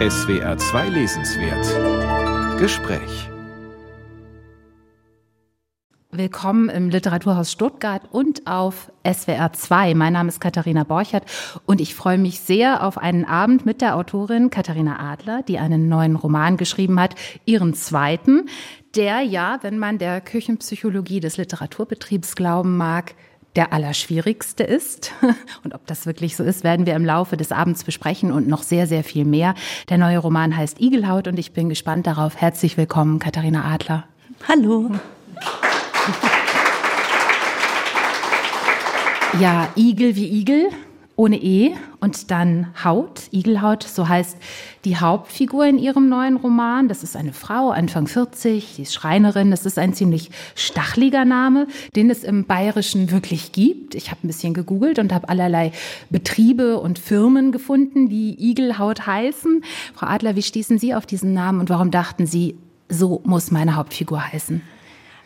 SWR 2 Lesenswert Gespräch Willkommen im Literaturhaus Stuttgart und auf SWR 2. Mein Name ist Katharina Borchert und ich freue mich sehr auf einen Abend mit der Autorin Katharina Adler, die einen neuen Roman geschrieben hat, ihren zweiten, der ja, wenn man der Küchenpsychologie des Literaturbetriebs glauben mag, der allerschwierigste ist. Und ob das wirklich so ist, werden wir im Laufe des Abends besprechen und noch sehr, sehr viel mehr. Der neue Roman heißt Igelhaut und ich bin gespannt darauf. Herzlich willkommen, Katharina Adler. Hallo. Ja, Igel wie Igel ohne E und dann Haut, Igelhaut, so heißt die Hauptfigur in ihrem neuen Roman. Das ist eine Frau, Anfang 40, sie ist Schreinerin. Das ist ein ziemlich stachliger Name, den es im Bayerischen wirklich gibt. Ich habe ein bisschen gegoogelt und habe allerlei Betriebe und Firmen gefunden, die Igelhaut heißen. Frau Adler, wie stießen Sie auf diesen Namen und warum dachten Sie, so muss meine Hauptfigur heißen?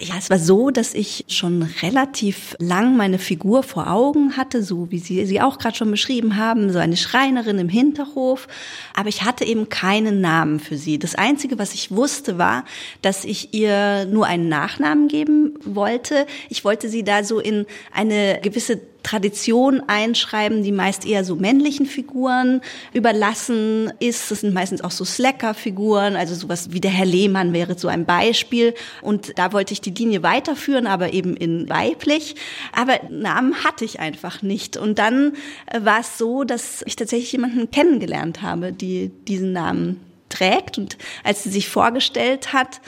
Ja, es war so, dass ich schon relativ lang meine Figur vor Augen hatte, so wie Sie sie auch gerade schon beschrieben haben, so eine Schreinerin im Hinterhof. Aber ich hatte eben keinen Namen für sie. Das Einzige, was ich wusste, war, dass ich ihr nur einen Nachnamen geben wollte. Ich wollte sie da so in eine gewisse Tradition einschreiben, die meist eher so männlichen Figuren überlassen ist. Das sind meistens auch so Slacker-Figuren, also sowas wie der Herr Lehmann wäre so ein Beispiel. Und da wollte ich die Linie weiterführen, aber eben in weiblich. Aber Namen hatte ich einfach nicht. Und dann äh, war es so, dass ich tatsächlich jemanden kennengelernt habe, die diesen Namen trägt. Und als sie sich vorgestellt hat,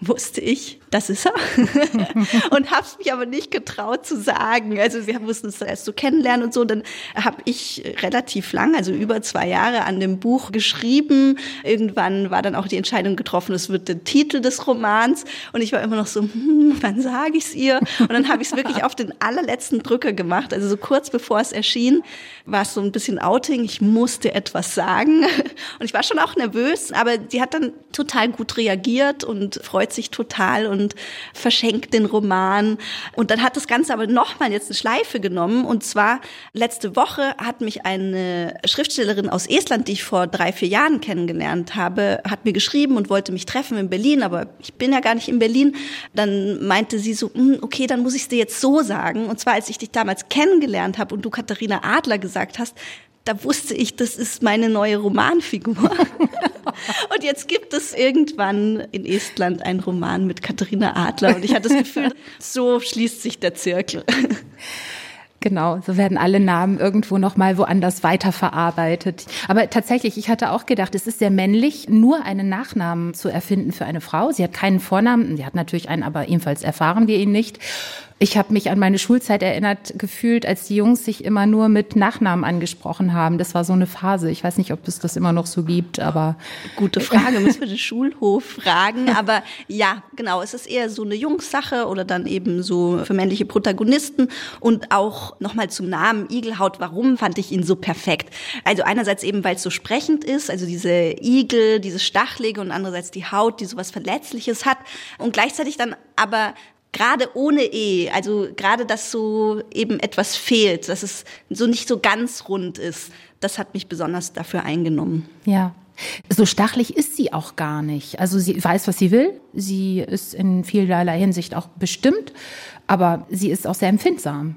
wusste ich, das ist er. und habe es mich aber nicht getraut zu sagen. Also wir mussten uns erst so kennenlernen und so. Dann habe ich relativ lang, also über zwei Jahre, an dem Buch geschrieben. Irgendwann war dann auch die Entscheidung getroffen, es wird der Titel des Romans. Und ich war immer noch so, hm, wann sage ich es ihr? Und dann habe ich es wirklich auf den allerletzten Drücker gemacht. Also so kurz bevor es erschien, war es so ein bisschen Outing. Ich musste etwas sagen. Und ich war schon auch nervös, aber sie hat dann total gut reagiert und freut sich total. Und und verschenkt den Roman. Und dann hat das Ganze aber nochmal jetzt eine Schleife genommen. Und zwar letzte Woche hat mich eine Schriftstellerin aus Estland, die ich vor drei, vier Jahren kennengelernt habe, hat mir geschrieben und wollte mich treffen in Berlin, aber ich bin ja gar nicht in Berlin. Dann meinte sie so, hm, okay, dann muss ich es dir jetzt so sagen. Und zwar, als ich dich damals kennengelernt habe und du Katharina Adler gesagt hast, da wusste ich, das ist meine neue Romanfigur. und jetzt gibt es irgendwann in Estland einen Roman mit Katharina Adler und ich hatte das Gefühl, so schließt sich der Zirkel. Genau, so werden alle Namen irgendwo noch mal woanders weiterverarbeitet. Aber tatsächlich, ich hatte auch gedacht, es ist sehr männlich, nur einen Nachnamen zu erfinden für eine Frau. Sie hat keinen Vornamen, sie hat natürlich einen, aber ebenfalls erfahren wir ihn nicht. Ich habe mich an meine Schulzeit erinnert gefühlt, als die Jungs sich immer nur mit Nachnamen angesprochen haben. Das war so eine Phase. Ich weiß nicht, ob es das immer noch so gibt, aber gute Frage. Müssen wir den Schulhof fragen. Aber ja, genau. Es ist eher so eine Jungssache oder dann eben so für männliche Protagonisten und auch nochmal zum Namen Igelhaut. Warum fand ich ihn so perfekt? Also einerseits eben, weil es so sprechend ist, also diese Igel, dieses Stachelige und andererseits die Haut, die sowas Verletzliches hat und gleichzeitig dann aber gerade ohne E, also gerade, dass so eben etwas fehlt, dass es so nicht so ganz rund ist, das hat mich besonders dafür eingenommen. Ja. So stachlich ist sie auch gar nicht. Also sie weiß, was sie will. Sie ist in vielerlei Hinsicht auch bestimmt, aber sie ist auch sehr empfindsam.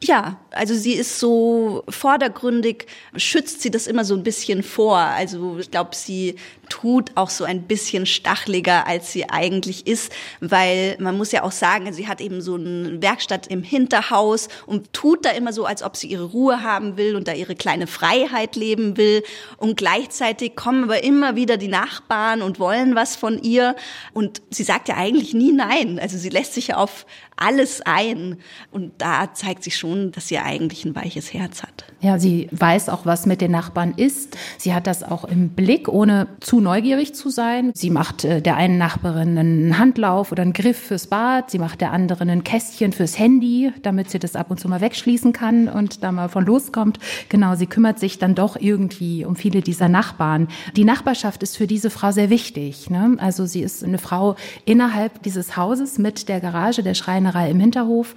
Ja, also sie ist so vordergründig, schützt sie das immer so ein bisschen vor. Also ich glaube, sie tut auch so ein bisschen stachliger, als sie eigentlich ist, weil man muss ja auch sagen, sie hat eben so eine Werkstatt im Hinterhaus und tut da immer so, als ob sie ihre Ruhe haben will und da ihre kleine Freiheit leben will. Und gleichzeitig kommen aber immer wieder die Nachbarn und wollen was von ihr. Und sie sagt ja eigentlich nie nein. Also sie lässt sich ja auf alles ein. Und da zeigt sich schon, dass sie eigentlich ein weiches Herz hat. Ja, sie weiß auch, was mit den Nachbarn ist. Sie hat das auch im Blick, ohne zu neugierig zu sein. Sie macht äh, der einen Nachbarin einen Handlauf oder einen Griff fürs Bad. Sie macht der anderen ein Kästchen fürs Handy, damit sie das ab und zu mal wegschließen kann und da mal von loskommt. Genau, sie kümmert sich dann doch irgendwie um viele dieser Nachbarn. Die Nachbarschaft ist für diese Frau sehr wichtig. Ne? Also sie ist eine Frau innerhalb dieses Hauses mit der Garage, der Schreinerei im Hinterhof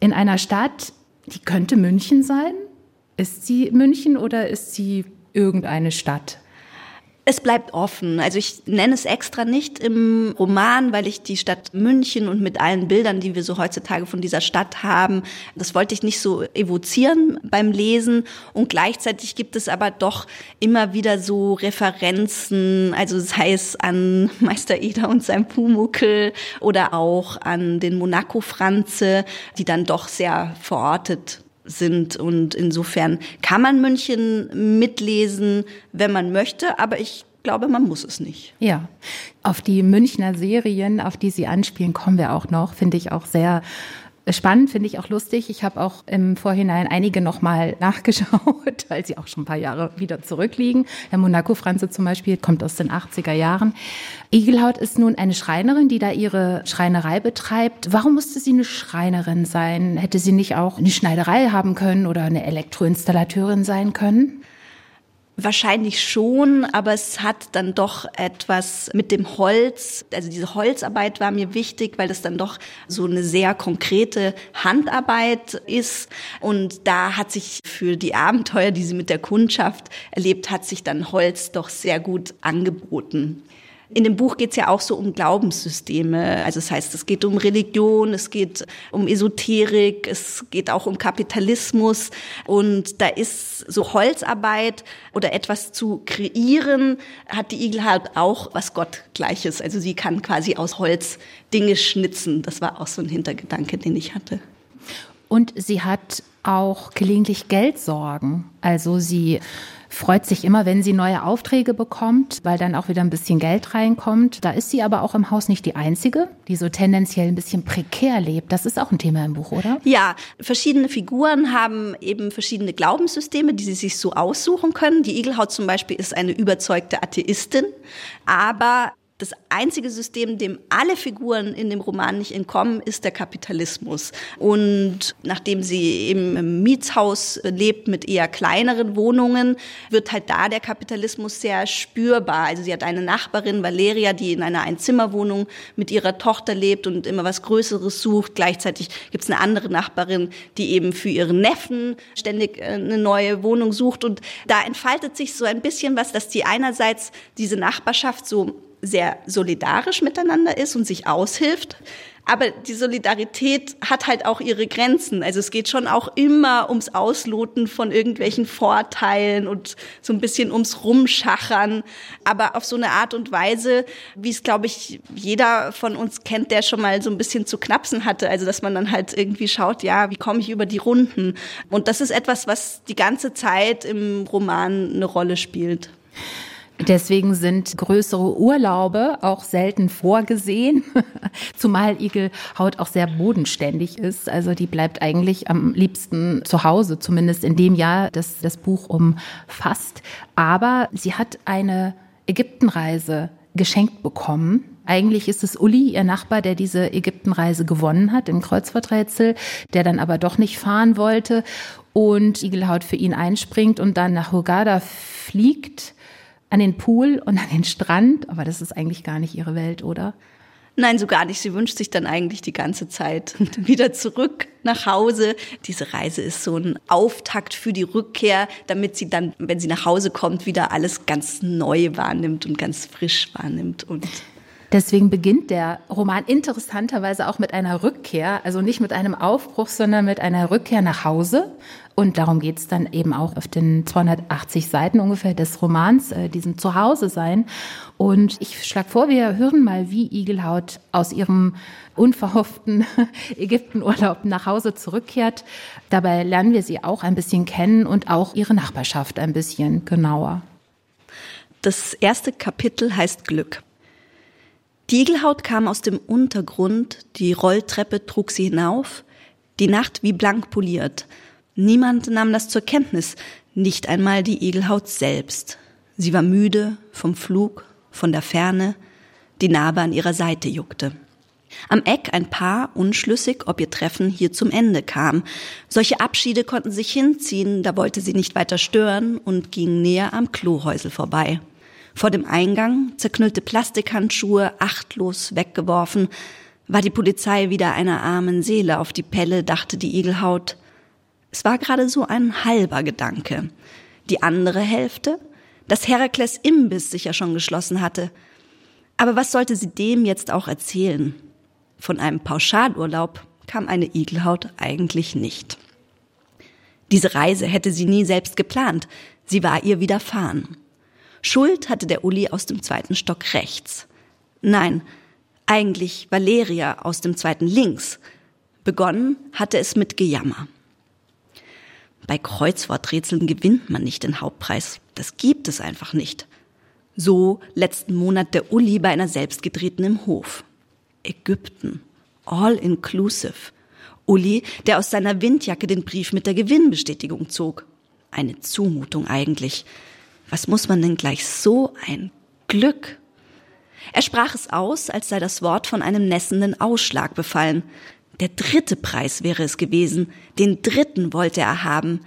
in einer Stadt, die könnte München sein. Ist sie München oder ist sie irgendeine Stadt? Es bleibt offen. Also ich nenne es extra nicht im Roman, weil ich die Stadt München und mit allen Bildern, die wir so heutzutage von dieser Stadt haben, das wollte ich nicht so evozieren beim Lesen. Und gleichzeitig gibt es aber doch immer wieder so Referenzen, also sei es an Meister Eder und sein Pumuckel oder auch an den Monaco Franze, die dann doch sehr verortet sind. Und insofern kann man München mitlesen, wenn man möchte, aber ich glaube, man muss es nicht. Ja, auf die Münchner Serien, auf die Sie anspielen, kommen wir auch noch, finde ich auch sehr Spannend finde ich auch lustig. Ich habe auch im Vorhinein einige nochmal nachgeschaut, weil sie auch schon ein paar Jahre wieder zurückliegen. Herr Monaco Franze zum Beispiel kommt aus den 80er Jahren. Igelhaut ist nun eine Schreinerin, die da ihre Schreinerei betreibt. Warum musste sie eine Schreinerin sein? Hätte sie nicht auch eine Schneiderei haben können oder eine Elektroinstallateurin sein können? Wahrscheinlich schon, aber es hat dann doch etwas mit dem Holz, also diese Holzarbeit war mir wichtig, weil das dann doch so eine sehr konkrete Handarbeit ist. Und da hat sich für die Abenteuer, die sie mit der Kundschaft erlebt, hat sich dann Holz doch sehr gut angeboten. In dem Buch geht es ja auch so um Glaubenssysteme. Also das heißt, es geht um Religion, es geht um Esoterik, es geht auch um Kapitalismus. Und da ist so Holzarbeit oder etwas zu kreieren, hat die Igel halt auch was Gottgleiches. Also sie kann quasi aus Holz Dinge schnitzen. Das war auch so ein Hintergedanke, den ich hatte. Und sie hat auch gelegentlich Geldsorgen. Also sie freut sich immer, wenn sie neue Aufträge bekommt, weil dann auch wieder ein bisschen Geld reinkommt. Da ist sie aber auch im Haus nicht die Einzige, die so tendenziell ein bisschen prekär lebt. Das ist auch ein Thema im Buch, oder? Ja, verschiedene Figuren haben eben verschiedene Glaubenssysteme, die sie sich so aussuchen können. Die Igelhaut zum Beispiel ist eine überzeugte Atheistin, aber das einzige System, dem alle Figuren in dem Roman nicht entkommen, ist der Kapitalismus. Und nachdem sie im Mietshaus lebt mit eher kleineren Wohnungen, wird halt da der Kapitalismus sehr spürbar. Also sie hat eine Nachbarin, Valeria, die in einer Einzimmerwohnung mit ihrer Tochter lebt und immer was Größeres sucht. Gleichzeitig gibt es eine andere Nachbarin, die eben für ihren Neffen ständig äh, eine neue Wohnung sucht. Und da entfaltet sich so ein bisschen was, dass die einerseits diese Nachbarschaft so sehr solidarisch miteinander ist und sich aushilft. Aber die Solidarität hat halt auch ihre Grenzen. Also es geht schon auch immer ums Ausloten von irgendwelchen Vorteilen und so ein bisschen ums Rumschachern. Aber auf so eine Art und Weise, wie es, glaube ich, jeder von uns kennt, der schon mal so ein bisschen zu knapsen hatte. Also dass man dann halt irgendwie schaut, ja, wie komme ich über die Runden? Und das ist etwas, was die ganze Zeit im Roman eine Rolle spielt. Deswegen sind größere Urlaube auch selten vorgesehen, zumal Igelhaut auch sehr bodenständig ist. Also die bleibt eigentlich am liebsten zu Hause, zumindest in dem Jahr, das das Buch umfasst. Aber sie hat eine Ägyptenreise geschenkt bekommen. Eigentlich ist es Uli, ihr Nachbar, der diese Ägyptenreise gewonnen hat im Kreuzworträtsel, der dann aber doch nicht fahren wollte und Igelhaut für ihn einspringt und dann nach Hurghada fliegt an den Pool und an den Strand, aber das ist eigentlich gar nicht ihre Welt, oder? Nein, so gar nicht. Sie wünscht sich dann eigentlich die ganze Zeit wieder zurück nach Hause. Diese Reise ist so ein Auftakt für die Rückkehr, damit sie dann, wenn sie nach Hause kommt, wieder alles ganz neu wahrnimmt und ganz frisch wahrnimmt und Deswegen beginnt der Roman interessanterweise auch mit einer Rückkehr, also nicht mit einem Aufbruch, sondern mit einer Rückkehr nach Hause. Und darum geht es dann eben auch auf den 280 Seiten ungefähr des Romans, äh, diesem Zuhause sein. Und ich schlage vor, wir hören mal, wie Igelhaut aus ihrem unverhofften Ägyptenurlaub nach Hause zurückkehrt. Dabei lernen wir sie auch ein bisschen kennen und auch ihre Nachbarschaft ein bisschen genauer. Das erste Kapitel heißt Glück. Die Igelhaut kam aus dem Untergrund, die Rolltreppe trug sie hinauf, die Nacht wie blank poliert. Niemand nahm das zur Kenntnis, nicht einmal die Igelhaut selbst. Sie war müde vom Flug, von der Ferne, die Narbe an ihrer Seite juckte. Am Eck ein Paar, unschlüssig, ob ihr Treffen hier zum Ende kam. Solche Abschiede konnten sich hinziehen, da wollte sie nicht weiter stören und ging näher am Klohäusel vorbei. Vor dem Eingang, zerknüllte Plastikhandschuhe achtlos weggeworfen, war die Polizei wieder einer armen Seele auf die Pelle, dachte die Igelhaut. Es war gerade so ein halber Gedanke. Die andere Hälfte, dass Herakles Imbiss sicher schon geschlossen hatte. Aber was sollte sie dem jetzt auch erzählen? Von einem Pauschalurlaub kam eine Igelhaut eigentlich nicht. Diese Reise hätte sie nie selbst geplant, sie war ihr widerfahren. Schuld hatte der Uli aus dem zweiten Stock rechts. Nein, eigentlich Valeria aus dem zweiten links. Begonnen hatte es mit Gejammer. Bei Kreuzworträtseln gewinnt man nicht den Hauptpreis. Das gibt es einfach nicht. So letzten Monat der Uli bei einer selbstgedrehten im Hof. Ägypten. All inclusive. Uli, der aus seiner Windjacke den Brief mit der Gewinnbestätigung zog. Eine Zumutung eigentlich. Was muss man denn gleich so ein Glück? Er sprach es aus, als sei das Wort von einem nässenden Ausschlag befallen. Der dritte Preis wäre es gewesen, den dritten wollte er haben,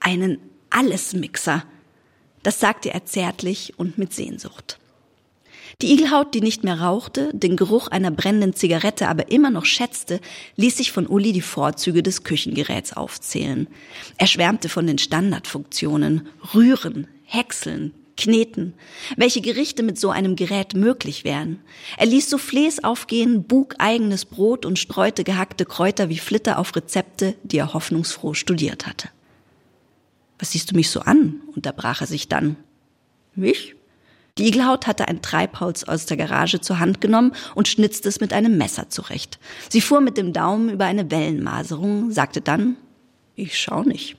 einen Allesmixer. Das sagte er zärtlich und mit Sehnsucht. Die Igelhaut, die nicht mehr rauchte, den Geruch einer brennenden Zigarette aber immer noch schätzte, ließ sich von Uli die Vorzüge des Küchengeräts aufzählen. Er schwärmte von den Standardfunktionen, rühren, häckseln, kneten, welche Gerichte mit so einem Gerät möglich wären. Er ließ Soufflés aufgehen, bug eigenes Brot und streute gehackte Kräuter wie Flitter auf Rezepte, die er hoffnungsfroh studiert hatte. Was siehst du mich so an? unterbrach er sich dann. Mich? Die Igelhaut hatte ein Treibholz aus der Garage zur Hand genommen und schnitzte es mit einem Messer zurecht. Sie fuhr mit dem Daumen über eine Wellenmaserung, sagte dann, ich schau nicht.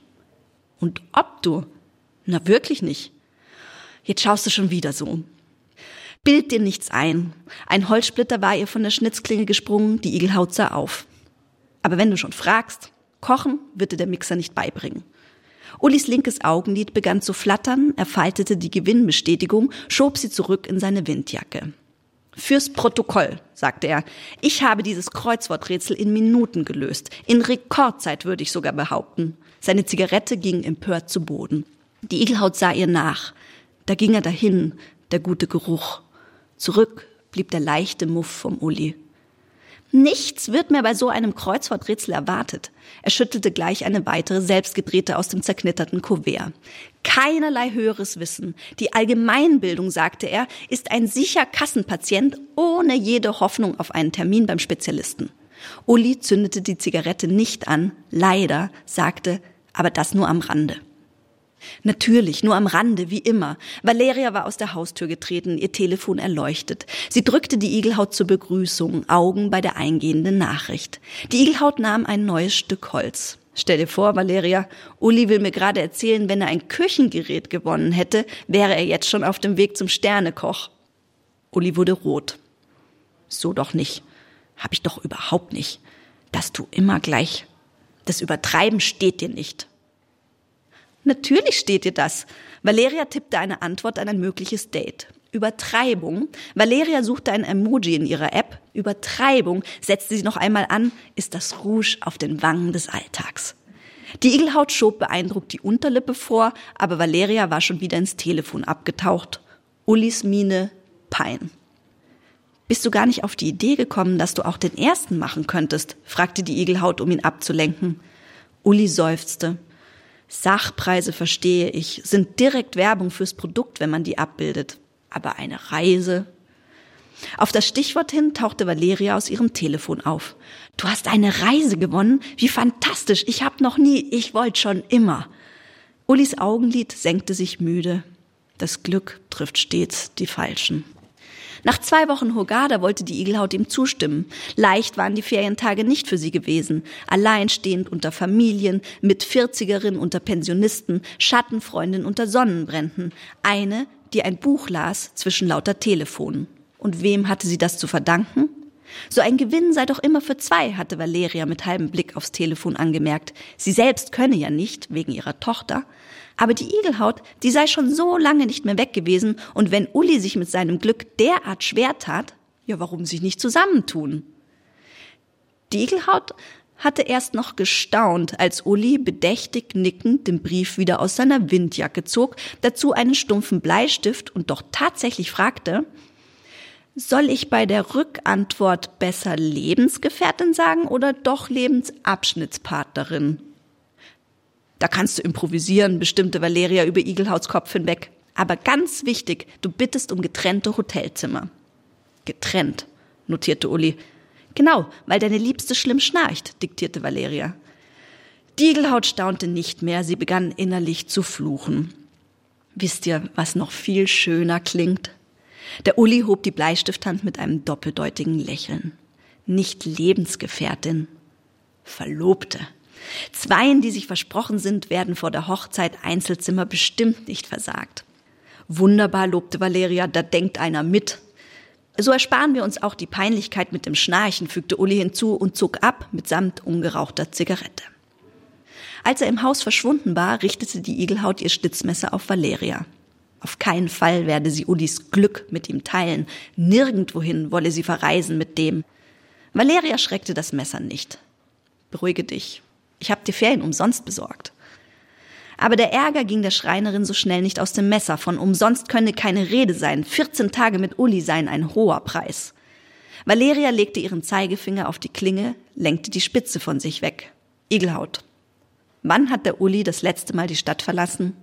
Und ob du? Na wirklich nicht. Jetzt schaust du schon wieder so. Bild dir nichts ein. Ein Holzsplitter war ihr von der Schnitzklinge gesprungen, die Igelhaut sah auf. Aber wenn du schon fragst, kochen wird dir der Mixer nicht beibringen. Ulis linkes Augenlid begann zu flattern, er faltete die Gewinnbestätigung, schob sie zurück in seine Windjacke. Fürs Protokoll, sagte er, ich habe dieses Kreuzworträtsel in Minuten gelöst. In Rekordzeit würde ich sogar behaupten. Seine Zigarette ging empört zu Boden. Die Igelhaut sah ihr nach. Da ging er dahin, der gute Geruch. Zurück blieb der leichte Muff vom Uli. Nichts wird mehr bei so einem Kreuzworträtsel erwartet. Er schüttelte gleich eine weitere selbstgedrehte aus dem zerknitterten Kuvert. Keinerlei höheres Wissen. Die Allgemeinbildung, sagte er, ist ein sicher Kassenpatient ohne jede Hoffnung auf einen Termin beim Spezialisten. Uli zündete die Zigarette nicht an, leider, sagte, aber das nur am Rande. Natürlich, nur am Rande, wie immer. Valeria war aus der Haustür getreten, ihr Telefon erleuchtet. Sie drückte die Igelhaut zur Begrüßung, Augen bei der eingehenden Nachricht. Die Igelhaut nahm ein neues Stück Holz. Stell dir vor, Valeria, Uli will mir gerade erzählen, wenn er ein Küchengerät gewonnen hätte, wäre er jetzt schon auf dem Weg zum Sternekoch. Uli wurde rot. So doch nicht. Hab ich doch überhaupt nicht. Dass du immer gleich. Das Übertreiben steht dir nicht. Natürlich steht dir das. Valeria tippte eine Antwort an ein mögliches Date. Übertreibung. Valeria suchte ein Emoji in ihrer App. Übertreibung setzte sie noch einmal an, ist das Rouge auf den Wangen des Alltags. Die Igelhaut schob beeindruckt die Unterlippe vor, aber Valeria war schon wieder ins Telefon abgetaucht. Ullis Miene Pein. Bist du gar nicht auf die Idee gekommen, dass du auch den ersten machen könntest? fragte die Igelhaut, um ihn abzulenken. Uli seufzte. Sachpreise verstehe ich, sind direkt Werbung fürs Produkt, wenn man die abbildet. Aber eine Reise. Auf das Stichwort hin tauchte Valeria aus ihrem Telefon auf. Du hast eine Reise gewonnen? Wie fantastisch. Ich hab noch nie, ich wollte schon immer. Ulis Augenlid senkte sich müde. Das Glück trifft stets die Falschen. Nach zwei Wochen Hogada wollte die Igelhaut ihm zustimmen. Leicht waren die Ferientage nicht für sie gewesen. Alleinstehend unter Familien, mit Vierzigerin unter Pensionisten, Schattenfreundin unter Sonnenbränden. Eine, die ein Buch las zwischen lauter Telefonen. Und wem hatte sie das zu verdanken? So ein Gewinn sei doch immer für zwei, hatte Valeria mit halbem Blick aufs Telefon angemerkt. Sie selbst könne ja nicht, wegen ihrer Tochter. Aber die Igelhaut, die sei schon so lange nicht mehr weg gewesen, und wenn Uli sich mit seinem Glück derart schwer tat, ja, warum sich nicht zusammentun? Die Igelhaut hatte erst noch gestaunt, als Uli bedächtig nickend den Brief wieder aus seiner Windjacke zog, dazu einen stumpfen Bleistift und doch tatsächlich fragte, soll ich bei der Rückantwort besser Lebensgefährtin sagen oder doch Lebensabschnittspartnerin? Da kannst du improvisieren, bestimmte Valeria über Igelhauts Kopf hinweg. Aber ganz wichtig, du bittest um getrennte Hotelzimmer. Getrennt, notierte Uli. Genau, weil deine Liebste schlimm schnarcht, diktierte Valeria. Diegelhaut staunte nicht mehr, sie begann innerlich zu fluchen. Wisst ihr, was noch viel schöner klingt? Der Uli hob die Bleistifthand mit einem doppeldeutigen Lächeln. Nicht Lebensgefährtin, Verlobte. Zweien, die sich versprochen sind, werden vor der Hochzeit Einzelzimmer bestimmt nicht versagt. Wunderbar, lobte Valeria, da denkt einer mit. So ersparen wir uns auch die Peinlichkeit mit dem Schnarchen, fügte Uli hinzu und zog ab mitsamt ungerauchter Zigarette. Als er im Haus verschwunden war, richtete die Igelhaut ihr Schlitzmesser auf Valeria. Auf keinen Fall werde sie Ulis Glück mit ihm teilen. Nirgendwohin wolle sie verreisen mit dem. Valeria schreckte das Messer nicht. Beruhige dich. Ich habe dir Ferien umsonst besorgt. Aber der Ärger ging der Schreinerin so schnell nicht aus dem Messer. Von umsonst könne keine Rede sein. 14 Tage mit Uli seien ein hoher Preis. Valeria legte ihren Zeigefinger auf die Klinge, lenkte die Spitze von sich weg. Igelhaut. Wann hat der Uli das letzte Mal die Stadt verlassen?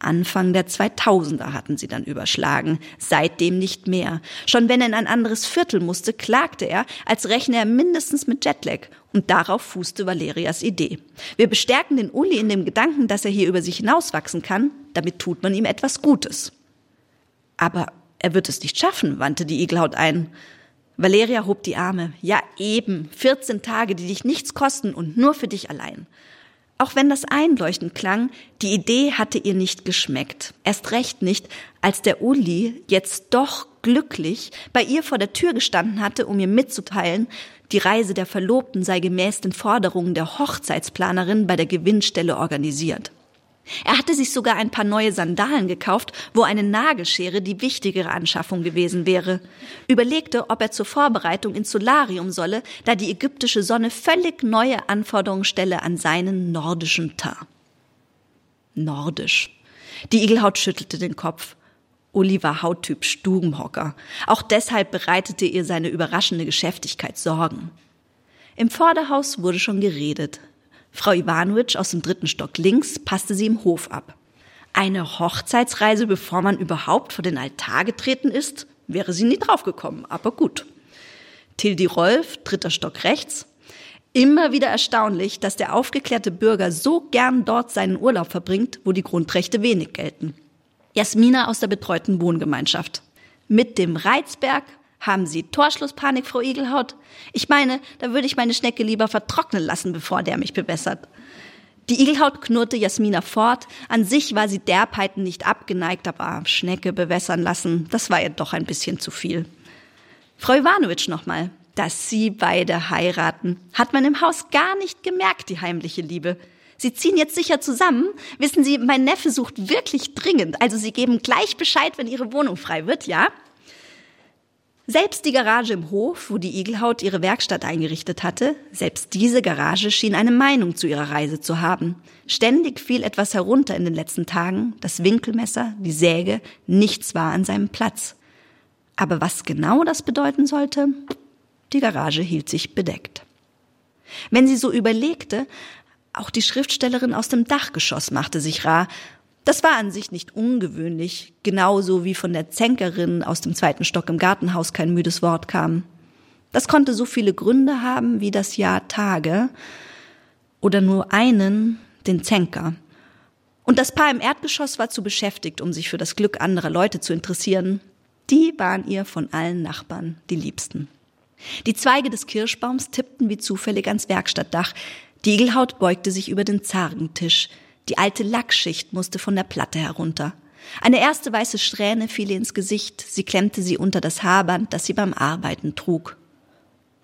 Anfang der 2000er hatten sie dann überschlagen, seitdem nicht mehr. Schon wenn er in ein anderes Viertel musste, klagte er, als rechne er mindestens mit Jetlag. Und darauf fußte Valerias Idee. Wir bestärken den Uli in dem Gedanken, dass er hier über sich hinauswachsen kann, damit tut man ihm etwas Gutes. Aber er wird es nicht schaffen, wandte die Igelhaut ein. Valeria hob die Arme. Ja, eben. 14 Tage, die dich nichts kosten und nur für dich allein. Auch wenn das einleuchtend klang, die Idee hatte ihr nicht geschmeckt. Erst recht nicht, als der Uli jetzt doch glücklich bei ihr vor der Tür gestanden hatte, um ihr mitzuteilen, die Reise der Verlobten sei gemäß den Forderungen der Hochzeitsplanerin bei der Gewinnstelle organisiert. Er hatte sich sogar ein paar neue Sandalen gekauft, wo eine Nagelschere die wichtigere Anschaffung gewesen wäre. Überlegte, ob er zur Vorbereitung ins Solarium solle, da die ägyptische Sonne völlig neue Anforderungen stelle an seinen nordischen Teint. Nordisch. Die Igelhaut schüttelte den Kopf. Uli war Hauttyp Stubenhocker. Auch deshalb bereitete ihr seine überraschende Geschäftigkeit Sorgen. Im Vorderhaus wurde schon geredet. Frau Ivanowitsch aus dem dritten Stock links passte sie im Hof ab. Eine Hochzeitsreise, bevor man überhaupt vor den Altar getreten ist, wäre sie nie draufgekommen, aber gut. Tildi Rolf, dritter Stock rechts. Immer wieder erstaunlich, dass der aufgeklärte Bürger so gern dort seinen Urlaub verbringt, wo die Grundrechte wenig gelten. Jasmina aus der betreuten Wohngemeinschaft. Mit dem Reizberg haben Sie Torschlusspanik, Frau Igelhaut? Ich meine, da würde ich meine Schnecke lieber vertrocknen lassen, bevor der mich bewässert. Die Igelhaut knurrte Jasmina fort. An sich war sie Derbheiten nicht abgeneigt, aber Schnecke bewässern lassen, das war ihr doch ein bisschen zu viel. Frau Iwanowitsch nochmal. Dass Sie beide heiraten, hat man im Haus gar nicht gemerkt, die heimliche Liebe. Sie ziehen jetzt sicher zusammen. Wissen Sie, mein Neffe sucht wirklich dringend. Also Sie geben gleich Bescheid, wenn Ihre Wohnung frei wird, ja? Selbst die Garage im Hof, wo die Igelhaut ihre Werkstatt eingerichtet hatte, selbst diese Garage schien eine Meinung zu ihrer Reise zu haben. Ständig fiel etwas herunter in den letzten Tagen, das Winkelmesser, die Säge, nichts war an seinem Platz. Aber was genau das bedeuten sollte, die Garage hielt sich bedeckt. Wenn sie so überlegte, auch die Schriftstellerin aus dem Dachgeschoss machte sich rar das war an sich nicht ungewöhnlich, genauso wie von der Zänkerin aus dem zweiten Stock im Gartenhaus kein müdes Wort kam. Das konnte so viele Gründe haben wie das Jahr Tage oder nur einen, den Zänker. Und das Paar im Erdgeschoss war zu beschäftigt, um sich für das Glück anderer Leute zu interessieren. Die waren ihr von allen Nachbarn die Liebsten. Die Zweige des Kirschbaums tippten wie zufällig ans Werkstattdach. Die Igelhaut beugte sich über den Zargentisch. Die alte Lackschicht musste von der Platte herunter. Eine erste weiße Strähne fiel ihr ins Gesicht, sie klemmte sie unter das Haarband, das sie beim Arbeiten trug.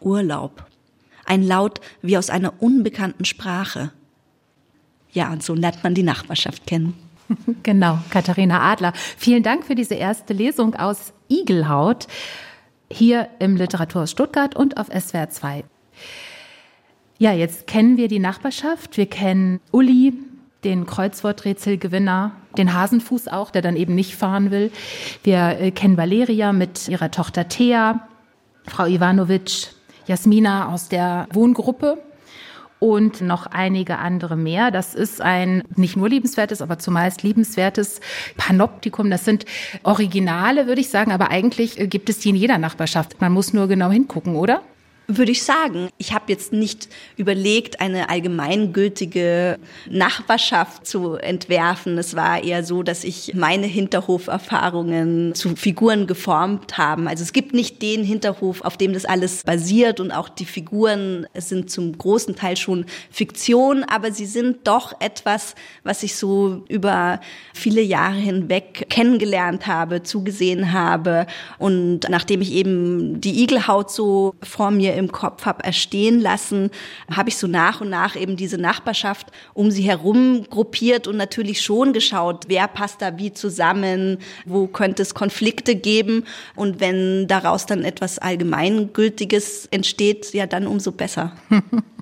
Urlaub. Ein Laut wie aus einer unbekannten Sprache. Ja, und so lernt man die Nachbarschaft kennen. Genau, Katharina Adler. Vielen Dank für diese erste Lesung aus Igelhaut hier im Literaturhaus Stuttgart und auf SWR 2. Ja, jetzt kennen wir die Nachbarschaft. Wir kennen Uli, den Kreuzworträtselgewinner, den Hasenfuß auch, der dann eben nicht fahren will. Wir äh, kennen Valeria mit ihrer Tochter Thea, Frau Ivanovic, Jasmina aus der Wohngruppe. und noch einige andere mehr. Das ist ein nicht nur liebenswertes, aber zumeist liebenswertes Panoptikum. Das sind Originale, würde ich sagen, aber eigentlich gibt es die in jeder Nachbarschaft. Man muss nur genau hingucken, oder? Würde ich sagen. Ich habe jetzt nicht überlegt, eine allgemeingültige Nachbarschaft zu entwerfen. Es war eher so, dass ich meine Hinterhoferfahrungen zu Figuren geformt haben. Also es gibt nicht den Hinterhof, auf dem das alles basiert und auch die Figuren sind zum großen Teil schon Fiktion, aber sie sind doch etwas, was ich so über viele Jahre hinweg kennengelernt habe, zugesehen habe und nachdem ich eben die Igelhaut so vor mir im Kopf habe erstehen lassen, habe ich so nach und nach eben diese Nachbarschaft um sie herum gruppiert und natürlich schon geschaut, wer passt da wie zusammen, wo könnte es Konflikte geben und wenn daraus dann etwas Allgemeingültiges entsteht, ja dann umso besser.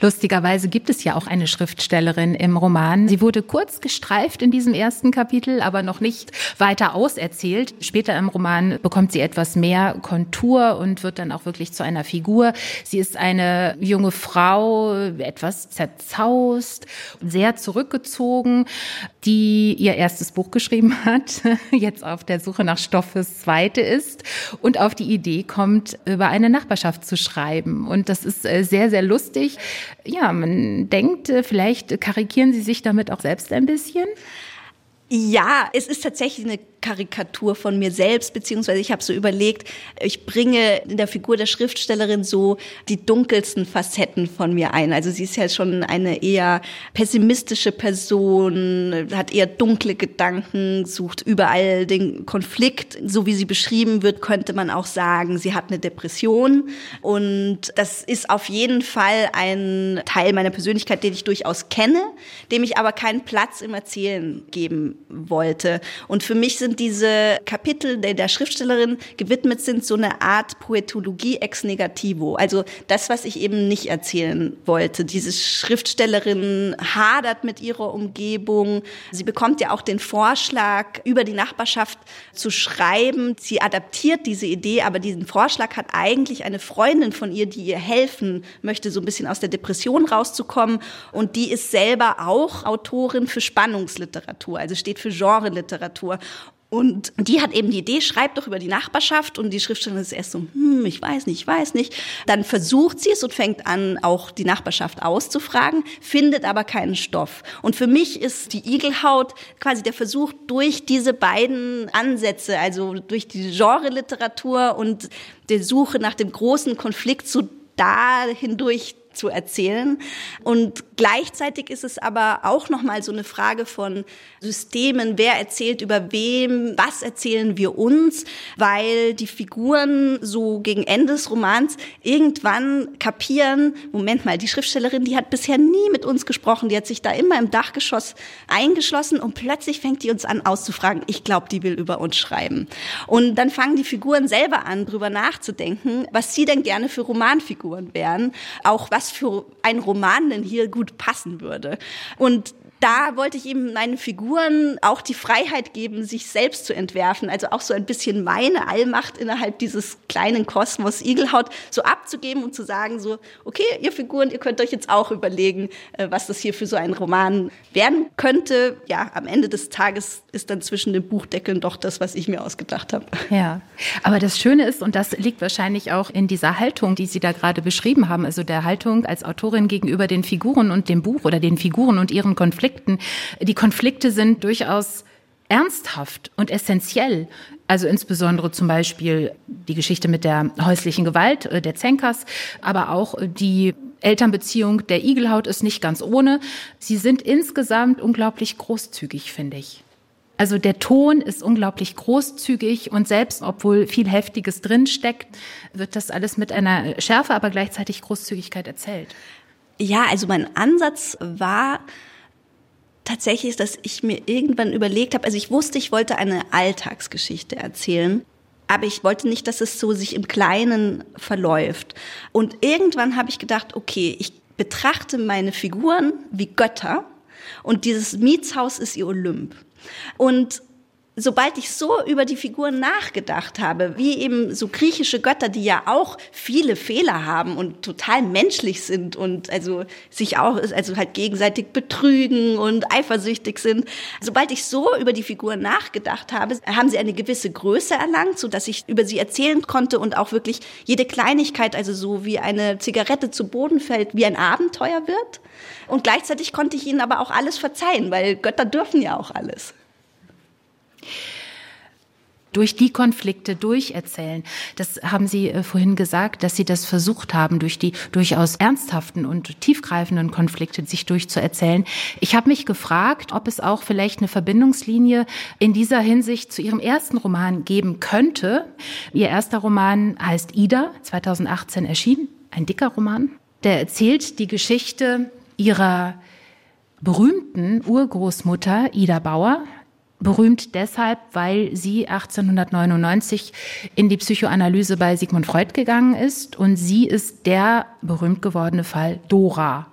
Lustigerweise gibt es ja auch eine Schriftstellerin im Roman. Sie wurde kurz gestreift in diesem ersten Kapitel, aber noch nicht weiter auserzählt. Später im Roman bekommt sie etwas mehr Kontur und wird dann auch wirklich zu einer Figur. Sie ist eine junge Frau, etwas zerzaust, sehr zurückgezogen, die ihr erstes Buch geschrieben hat, jetzt auf der Suche nach Stoff fürs zweite ist und auf die Idee kommt, über eine Nachbarschaft zu schreiben. Und das ist äh, sehr, sehr lustig ja, man denkt, äh, vielleicht karikieren Sie sich damit auch selbst ein bisschen. Ja, es ist tatsächlich eine Karikatur von mir selbst, beziehungsweise ich habe so überlegt, ich bringe in der Figur der Schriftstellerin so die dunkelsten Facetten von mir ein. Also sie ist ja schon eine eher pessimistische Person, hat eher dunkle Gedanken, sucht überall den Konflikt. So wie sie beschrieben wird, könnte man auch sagen, sie hat eine Depression. Und das ist auf jeden Fall ein Teil meiner Persönlichkeit, den ich durchaus kenne, dem ich aber keinen Platz im Erzählen geben wollte. Und für mich sind diese Kapitel der, Schriftstellerin gewidmet sind, so eine Art Poetologie ex negativo. Also das, was ich eben nicht erzählen wollte. Diese Schriftstellerin hadert mit ihrer Umgebung. Sie bekommt ja auch den Vorschlag, über die Nachbarschaft zu schreiben. Sie adaptiert diese Idee, aber diesen Vorschlag hat eigentlich eine Freundin von ihr, die ihr helfen möchte, so ein bisschen aus der Depression rauszukommen. Und die ist selber auch Autorin für Spannungsliteratur, also steht für Genre-Literatur. Und die hat eben die Idee, schreibt doch über die Nachbarschaft und die Schriftstellerin ist erst so, hm, ich weiß nicht, ich weiß nicht. Dann versucht sie es und fängt an, auch die Nachbarschaft auszufragen, findet aber keinen Stoff. Und für mich ist die Igelhaut quasi der Versuch, durch diese beiden Ansätze, also durch die Genre-Literatur und der Suche nach dem großen Konflikt, so da hindurch zu erzählen. Und gleichzeitig ist es aber auch nochmal so eine Frage von Systemen. Wer erzählt über wem? Was erzählen wir uns? Weil die Figuren so gegen Ende des Romans irgendwann kapieren, Moment mal, die Schriftstellerin, die hat bisher nie mit uns gesprochen. Die hat sich da immer im Dachgeschoss eingeschlossen und plötzlich fängt die uns an auszufragen. Ich glaube, die will über uns schreiben. Und dann fangen die Figuren selber an, drüber nachzudenken, was sie denn gerne für Romanfiguren wären. Auch was was für ein Roman denn hier gut passen würde. Und da wollte ich eben meinen Figuren auch die Freiheit geben, sich selbst zu entwerfen. Also auch so ein bisschen meine Allmacht innerhalb dieses kleinen Kosmos Igelhaut so abzugeben und zu sagen so, okay, ihr Figuren, ihr könnt euch jetzt auch überlegen, äh, was das hier für so ein Roman werden könnte. Ja, am Ende des Tages ist dann zwischen den Buchdeckeln doch das, was ich mir ausgedacht habe. Ja, aber das Schöne ist, und das liegt wahrscheinlich auch in dieser Haltung, die Sie da gerade beschrieben haben, also der Haltung als Autorin gegenüber den Figuren und dem Buch oder den Figuren und ihren Konflikten, Konflikten. Die Konflikte sind durchaus ernsthaft und essentiell. Also insbesondere zum Beispiel die Geschichte mit der häuslichen Gewalt äh, der Zenkas, aber auch die Elternbeziehung der Igelhaut ist nicht ganz ohne. Sie sind insgesamt unglaublich großzügig, finde ich. Also der Ton ist unglaublich großzügig und selbst obwohl viel Heftiges drinsteckt, wird das alles mit einer Schärfe, aber gleichzeitig Großzügigkeit erzählt. Ja, also mein Ansatz war, tatsächlich ist, dass ich mir irgendwann überlegt habe, also ich wusste, ich wollte eine Alltagsgeschichte erzählen, aber ich wollte nicht, dass es so sich im Kleinen verläuft. Und irgendwann habe ich gedacht, okay, ich betrachte meine Figuren wie Götter und dieses Mietshaus ist ihr Olymp. Und sobald ich so über die Figuren nachgedacht habe, wie eben so griechische Götter, die ja auch viele Fehler haben und total menschlich sind und also sich auch, also halt gegenseitig betrügen und eifersüchtig sind. Sobald ich so über die Figuren nachgedacht habe, haben sie eine gewisse Größe erlangt, so dass ich über sie erzählen konnte und auch wirklich jede Kleinigkeit, also so wie eine Zigarette zu Boden fällt, wie ein Abenteuer wird. Und gleichzeitig konnte ich ihnen aber auch alles verzeihen, weil Götter dürfen ja auch alles durch die Konflikte durcherzählen. Das haben Sie äh, vorhin gesagt, dass Sie das versucht haben, durch die durchaus ernsthaften und tiefgreifenden Konflikte sich durchzuerzählen. Ich habe mich gefragt, ob es auch vielleicht eine Verbindungslinie in dieser Hinsicht zu Ihrem ersten Roman geben könnte. Ihr erster Roman heißt Ida, 2018 erschienen, ein dicker Roman. Der erzählt die Geschichte ihrer berühmten Urgroßmutter Ida Bauer, berühmt deshalb, weil sie 1899 in die Psychoanalyse bei Sigmund Freud gegangen ist und sie ist der berühmt gewordene Fall Dora.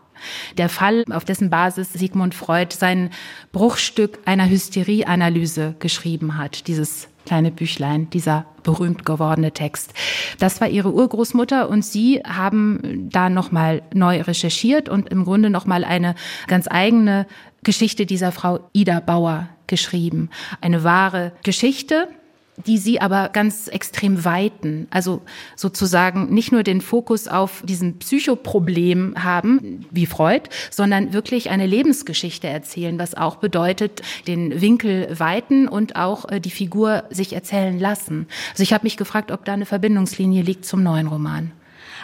Der Fall, auf dessen Basis Sigmund Freud sein Bruchstück einer Hysterieanalyse geschrieben hat, dieses kleine Büchlein, dieser berühmt gewordene Text. Das war ihre Urgroßmutter und sie haben da nochmal neu recherchiert und im Grunde nochmal eine ganz eigene Geschichte dieser Frau Ida Bauer geschrieben. Eine wahre Geschichte, die sie aber ganz extrem weiten. Also sozusagen nicht nur den Fokus auf diesen Psychoproblem haben, wie Freud, sondern wirklich eine Lebensgeschichte erzählen, was auch bedeutet, den Winkel weiten und auch äh, die Figur sich erzählen lassen. Also ich habe mich gefragt, ob da eine Verbindungslinie liegt zum neuen Roman.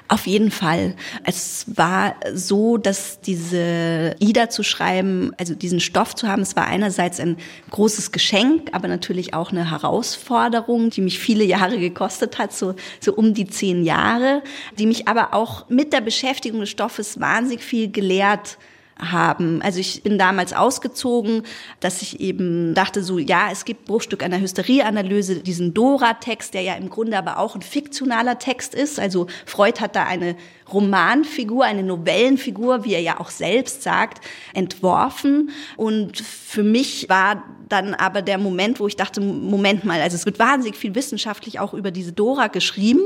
Auf jeden Fall. Es war so, dass diese Ida zu schreiben, also diesen Stoff zu haben, es war einerseits ein großes Geschenk, aber natürlich auch eine Herausforderung, die mich viele Jahre gekostet hat, so, so um die zehn Jahre, die mich aber auch mit der Beschäftigung des Stoffes wahnsinnig viel gelehrt haben. Also ich bin damals ausgezogen, dass ich eben dachte so, ja, es gibt Bruchstück einer Hysterieanalyse, diesen Dora-Text, der ja im Grunde aber auch ein fiktionaler Text ist. Also Freud hat da eine Romanfigur, eine Novellenfigur, wie er ja auch selbst sagt, entworfen. Und für mich war dann aber der Moment, wo ich dachte, Moment mal, also es wird wahnsinnig viel wissenschaftlich auch über diese Dora geschrieben,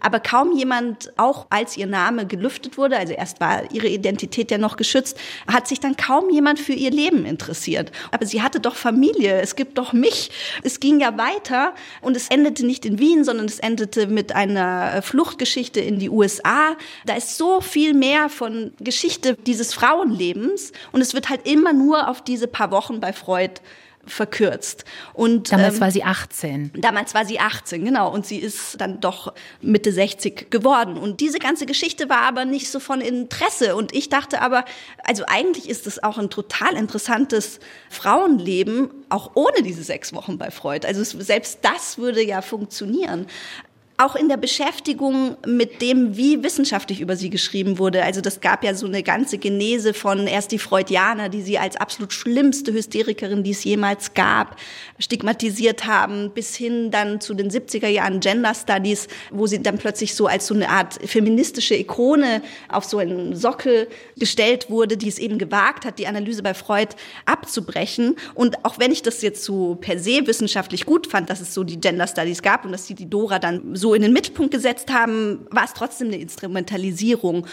aber kaum jemand, auch als ihr Name gelüftet wurde, also erst war ihre Identität ja noch geschützt, hat sich dann kaum jemand für ihr Leben interessiert. Aber sie hatte doch Familie, es gibt doch mich. Es ging ja weiter und es endete nicht in Wien, sondern es endete mit einer Fluchtgeschichte in die USA. Da ist so viel mehr von Geschichte dieses Frauenlebens und es wird halt immer nur auf diese paar Wochen bei Freud verkürzt. Und damals ähm, war sie 18. Damals war sie 18, genau. Und sie ist dann doch Mitte 60 geworden. Und diese ganze Geschichte war aber nicht so von Interesse. Und ich dachte aber, also eigentlich ist es auch ein total interessantes Frauenleben, auch ohne diese sechs Wochen bei Freud. Also selbst das würde ja funktionieren auch in der Beschäftigung mit dem, wie wissenschaftlich über sie geschrieben wurde. Also das gab ja so eine ganze Genese von erst die Freudianer, die sie als absolut schlimmste Hysterikerin, die es jemals gab, stigmatisiert haben, bis hin dann zu den 70er Jahren Gender Studies, wo sie dann plötzlich so als so eine Art feministische Ikone auf so einen Sockel gestellt wurde, die es eben gewagt hat, die Analyse bei Freud abzubrechen. Und auch wenn ich das jetzt so per se wissenschaftlich gut fand, dass es so die Gender Studies gab und dass sie die Dora dann so so in den Mittelpunkt gesetzt haben, war es trotzdem eine Instrumentalisierung.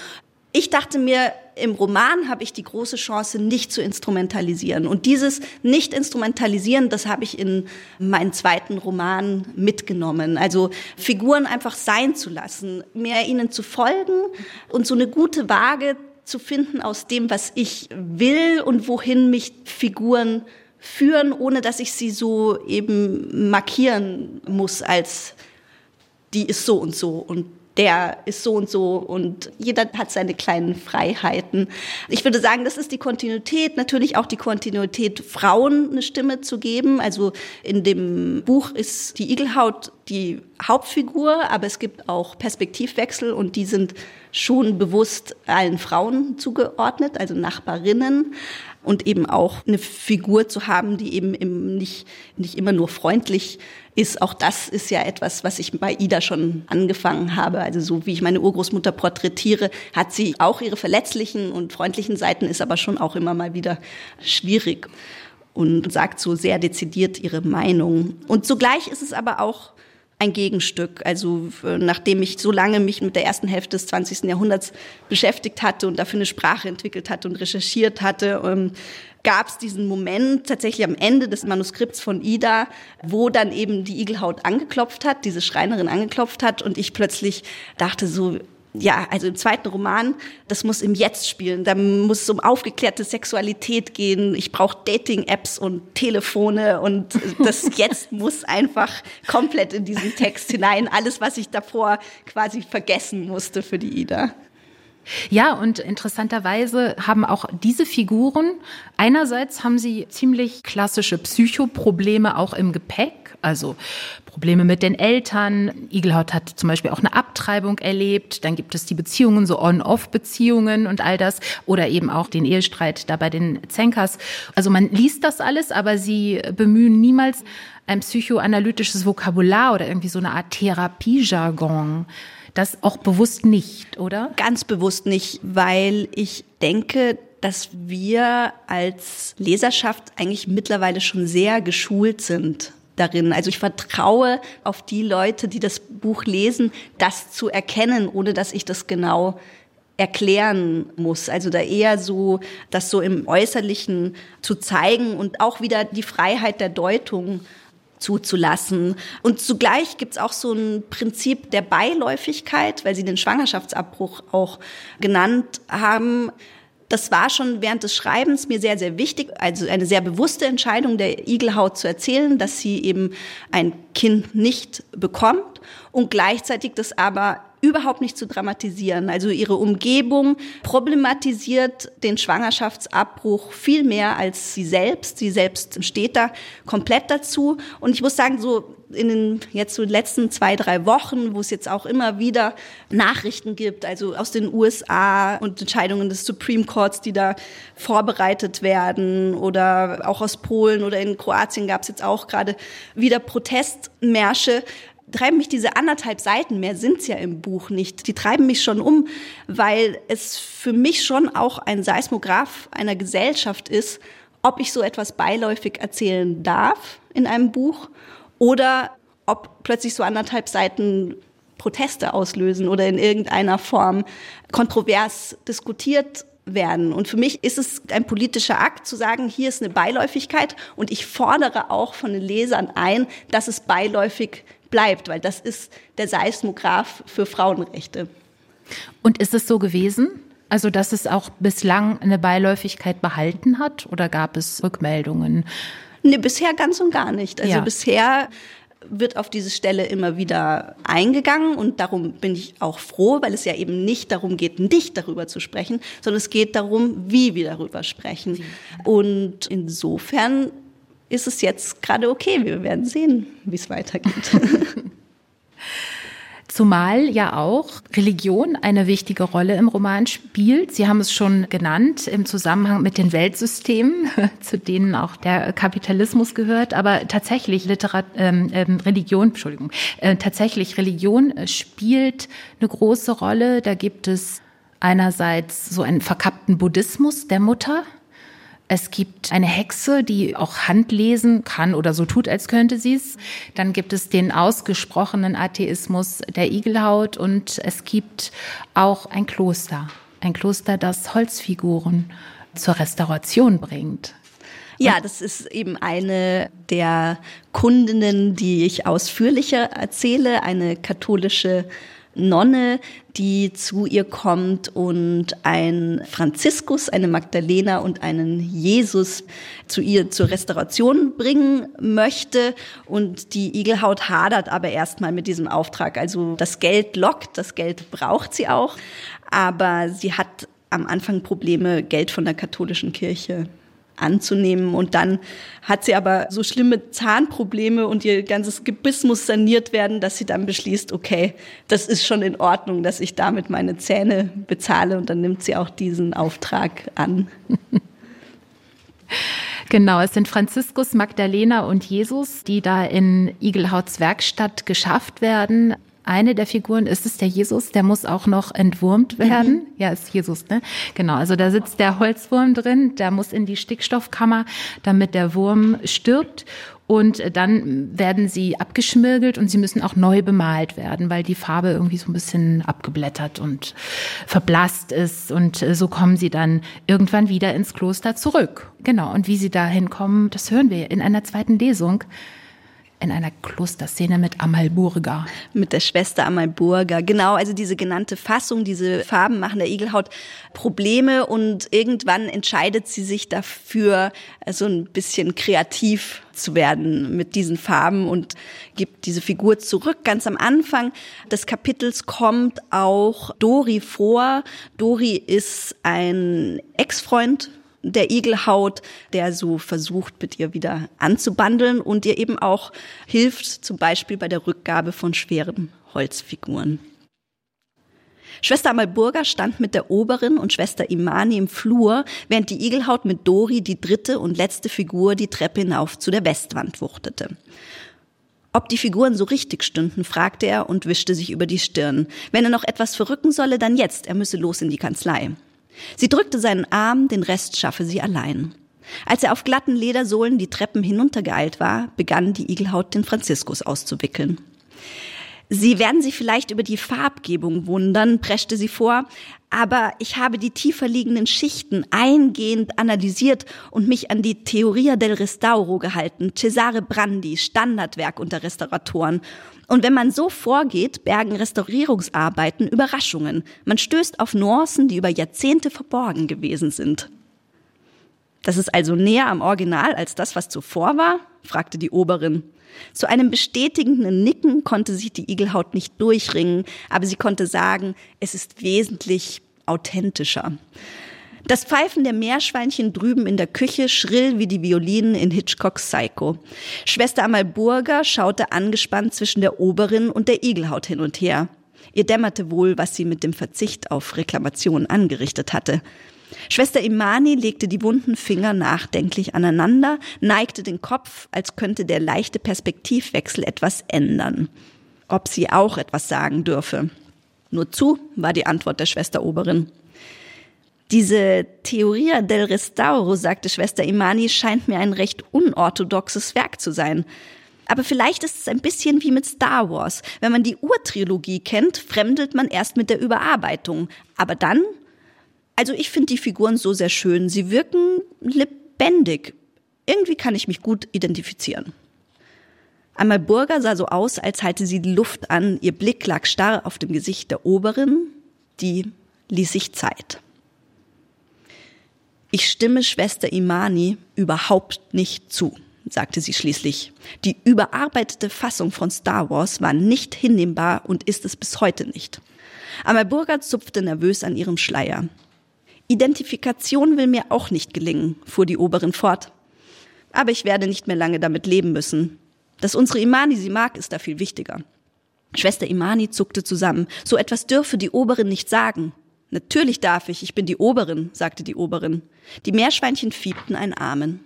Ich dachte mir, im Roman habe ich die große Chance, nicht zu instrumentalisieren. Und dieses Nicht-Instrumentalisieren, das habe ich in meinen zweiten Roman mitgenommen. Also Figuren einfach sein zu lassen, mehr ihnen zu folgen und so eine gute Waage zu finden aus dem, was ich will und wohin mich Figuren führen, ohne dass ich sie so eben markieren muss als die ist so und so und der ist so und so und jeder hat seine kleinen Freiheiten. Ich würde sagen, das ist die Kontinuität, natürlich auch die Kontinuität, Frauen eine Stimme zu geben. Also in dem Buch ist die Igelhaut die Hauptfigur, aber es gibt auch Perspektivwechsel und die sind schon bewusst allen Frauen zugeordnet, also Nachbarinnen und eben auch eine Figur zu haben, die eben nicht, nicht immer nur freundlich ist. Auch das ist ja etwas, was ich bei Ida schon angefangen habe. Also so wie ich meine Urgroßmutter porträtiere, hat sie auch ihre verletzlichen und freundlichen Seiten, ist aber schon auch immer mal wieder schwierig. und sagt so sehr dezidiert ihre Meinung. Und zugleich ist es aber auch ein Gegenstück. Also nachdem ich so lange mich mit der ersten Hälfte des 20. Jahrhunderts beschäftigt hatte und dafür eine Sprache entwickelt hatte und recherchiert hatte, ähm, gab es diesen Moment tatsächlich am Ende des Manuskripts von Ida, wo dann eben die Igelhaut angeklopft hat, diese Schreinerin angeklopft hat und ich plötzlich dachte so, ja, also im zweiten Roman, das muss im Jetzt spielen. Da muss es um aufgeklärte Sexualität gehen. Ich brauche Dating-Apps und Telefone und das Jetzt muss einfach komplett in diesen Text hinein. Alles, was ich davor quasi vergessen musste für die Ida. Ja, und interessanterweise haben auch diese Figuren, einerseits haben sie ziemlich klassische Psychoprobleme auch im Gepäck, also Probleme mit den Eltern. Igelhaut hat zum Beispiel auch eine Abtreibung erlebt. Dann gibt es die Beziehungen, so On-Off-Beziehungen und all das. Oder eben auch den Ehestreit da bei den Zenkers. Also man liest das alles, aber sie bemühen niemals ein psychoanalytisches Vokabular oder irgendwie so eine Art Therapiejargon. Das auch bewusst nicht, oder? Ganz bewusst nicht, weil ich denke, dass wir als Leserschaft eigentlich mittlerweile schon sehr geschult sind darin. Also ich vertraue auf die Leute, die das Buch lesen, das zu erkennen, ohne dass ich das genau erklären muss. Also da eher so, das so im Äußerlichen zu zeigen und auch wieder die Freiheit der Deutung zuzulassen. Und zugleich gibt es auch so ein Prinzip der Beiläufigkeit, weil Sie den Schwangerschaftsabbruch auch genannt haben. Das war schon während des Schreibens mir sehr, sehr wichtig. Also eine sehr bewusste Entscheidung der Igelhaut zu erzählen, dass sie eben ein Kind nicht bekommt und gleichzeitig das aber überhaupt nicht zu dramatisieren. Also ihre Umgebung problematisiert den Schwangerschaftsabbruch viel mehr als sie selbst. Sie selbst steht da komplett dazu. Und ich muss sagen, so in den jetzt so letzten zwei, drei Wochen, wo es jetzt auch immer wieder Nachrichten gibt, also aus den USA und Entscheidungen des Supreme Courts, die da vorbereitet werden oder auch aus Polen oder in Kroatien gab es jetzt auch gerade wieder Protestmärsche treiben mich diese anderthalb Seiten, mehr sind's ja im Buch nicht, die treiben mich schon um, weil es für mich schon auch ein Seismograph einer Gesellschaft ist, ob ich so etwas beiläufig erzählen darf in einem Buch oder ob plötzlich so anderthalb Seiten Proteste auslösen oder in irgendeiner Form kontrovers diskutiert werden. Und für mich ist es ein politischer Akt zu sagen, hier ist eine Beiläufigkeit und ich fordere auch von den Lesern ein, dass es beiläufig bleibt, weil das ist der Seismograph für Frauenrechte. Und ist es so gewesen? Also, dass es auch bislang eine Beiläufigkeit behalten hat oder gab es Rückmeldungen? Nee, bisher ganz und gar nicht. Also ja. bisher wird auf diese Stelle immer wieder eingegangen und darum bin ich auch froh, weil es ja eben nicht darum geht, nicht darüber zu sprechen, sondern es geht darum, wie wir darüber sprechen. Und insofern ist es jetzt gerade okay. Wir werden sehen, wie es weitergeht. Zumal ja auch Religion eine wichtige Rolle im Roman spielt. Sie haben es schon genannt im Zusammenhang mit den Weltsystemen, zu denen auch der Kapitalismus gehört. Aber tatsächlich Literat ähm, ähm, Religion, Entschuldigung, äh, tatsächlich Religion spielt eine große Rolle. Da gibt es einerseits so einen verkappten Buddhismus der Mutter, es gibt eine Hexe, die auch Hand lesen kann oder so tut, als könnte sie es. Dann gibt es den ausgesprochenen Atheismus der Igelhaut und es gibt auch ein Kloster. Ein Kloster, das Holzfiguren zur Restauration bringt. Ja, das ist eben eine der Kundinnen, die ich ausführlicher erzähle, eine katholische Nonne, die zu ihr kommt und ein Franziskus, eine Magdalena und einen Jesus zu ihr zur Restauration bringen möchte. Und die Igelhaut hadert aber erstmal mit diesem Auftrag. Also das Geld lockt, das Geld braucht sie auch, aber sie hat am Anfang Probleme, Geld von der katholischen Kirche anzunehmen. Und dann hat sie aber so schlimme Zahnprobleme und ihr ganzes Gebiss muss saniert werden, dass sie dann beschließt, okay, das ist schon in Ordnung, dass ich damit meine Zähne bezahle. Und dann nimmt sie auch diesen Auftrag an. Genau, es sind Franziskus, Magdalena und Jesus, die da in Igelhauts Werkstatt geschafft werden. Eine der Figuren ist es der Jesus, der muss auch noch entwurmt werden. Mhm. Ja, ist Jesus, ne? Genau, also da sitzt der Holzwurm drin, der muss in die Stickstoffkammer, damit der Wurm stirbt. Und dann werden sie abgeschmirgelt und sie müssen auch neu bemalt werden, weil die Farbe irgendwie so ein bisschen abgeblättert und verblasst ist. Und so kommen sie dann irgendwann wieder ins Kloster zurück. Genau. Und wie sie da hinkommen, das hören wir in einer zweiten Lesung in einer Klosterszene mit Amalburga. Mit der Schwester Amalburga, genau. Also diese genannte Fassung, diese Farben machen der Igelhaut Probleme und irgendwann entscheidet sie sich dafür, so ein bisschen kreativ zu werden mit diesen Farben und gibt diese Figur zurück. Ganz am Anfang des Kapitels kommt auch Dori vor. Dori ist ein Ex-Freund der Igelhaut, der so versucht, mit ihr wieder anzubandeln und ihr eben auch hilft, zum Beispiel bei der Rückgabe von schweren Holzfiguren. Schwester Amalburga stand mit der Oberin und Schwester Imani im Flur, während die Igelhaut mit Dori, die dritte und letzte Figur, die Treppe hinauf zu der Westwand wuchtete. Ob die Figuren so richtig stünden, fragte er und wischte sich über die Stirn. Wenn er noch etwas verrücken solle, dann jetzt, er müsse los in die Kanzlei. Sie drückte seinen Arm, den Rest schaffe sie allein. Als er auf glatten Ledersohlen die Treppen hinuntergeeilt war, begann die Igelhaut den Franziskus auszuwickeln. Sie werden sich vielleicht über die Farbgebung wundern, preschte sie vor, aber ich habe die tiefer liegenden Schichten eingehend analysiert und mich an die Theoria del Restauro gehalten, Cesare Brandi, Standardwerk unter Restauratoren. Und wenn man so vorgeht, bergen Restaurierungsarbeiten Überraschungen. Man stößt auf Nuancen, die über Jahrzehnte verborgen gewesen sind. Das ist also näher am Original als das, was zuvor war? fragte die Oberin. Zu einem bestätigenden Nicken konnte sich die Igelhaut nicht durchringen, aber sie konnte sagen, es ist wesentlich authentischer. Das Pfeifen der Meerschweinchen drüben in der Küche schrill wie die Violinen in Hitchcocks Psycho. Schwester Amalburger schaute angespannt zwischen der Oberin und der Igelhaut hin und her. Ihr dämmerte wohl, was sie mit dem Verzicht auf Reklamationen angerichtet hatte. Schwester Imani legte die wunden Finger nachdenklich aneinander, neigte den Kopf, als könnte der leichte Perspektivwechsel etwas ändern. Ob sie auch etwas sagen dürfe. Nur zu, war die Antwort der Schwester Oberin. Diese Theoria del Restauro, sagte Schwester Imani, scheint mir ein recht unorthodoxes Werk zu sein. Aber vielleicht ist es ein bisschen wie mit Star Wars. Wenn man die Urtrilogie kennt, fremdelt man erst mit der Überarbeitung. Aber dann also ich finde die Figuren so sehr schön. Sie wirken lebendig. Irgendwie kann ich mich gut identifizieren. Einmal Burger sah so aus, als halte sie die Luft an. Ihr Blick lag starr auf dem Gesicht der Oberin. Die ließ sich Zeit. Ich stimme Schwester Imani überhaupt nicht zu, sagte sie schließlich. Die überarbeitete Fassung von Star Wars war nicht hinnehmbar und ist es bis heute nicht. Amalburga zupfte nervös an ihrem Schleier. Identifikation will mir auch nicht gelingen, fuhr die Oberin fort. Aber ich werde nicht mehr lange damit leben müssen. Dass unsere Imani sie mag, ist da viel wichtiger. Schwester Imani zuckte zusammen. So etwas dürfe die Oberin nicht sagen. Natürlich darf ich, ich bin die Oberin, sagte die Oberin. Die Meerschweinchen fiebten ein Amen.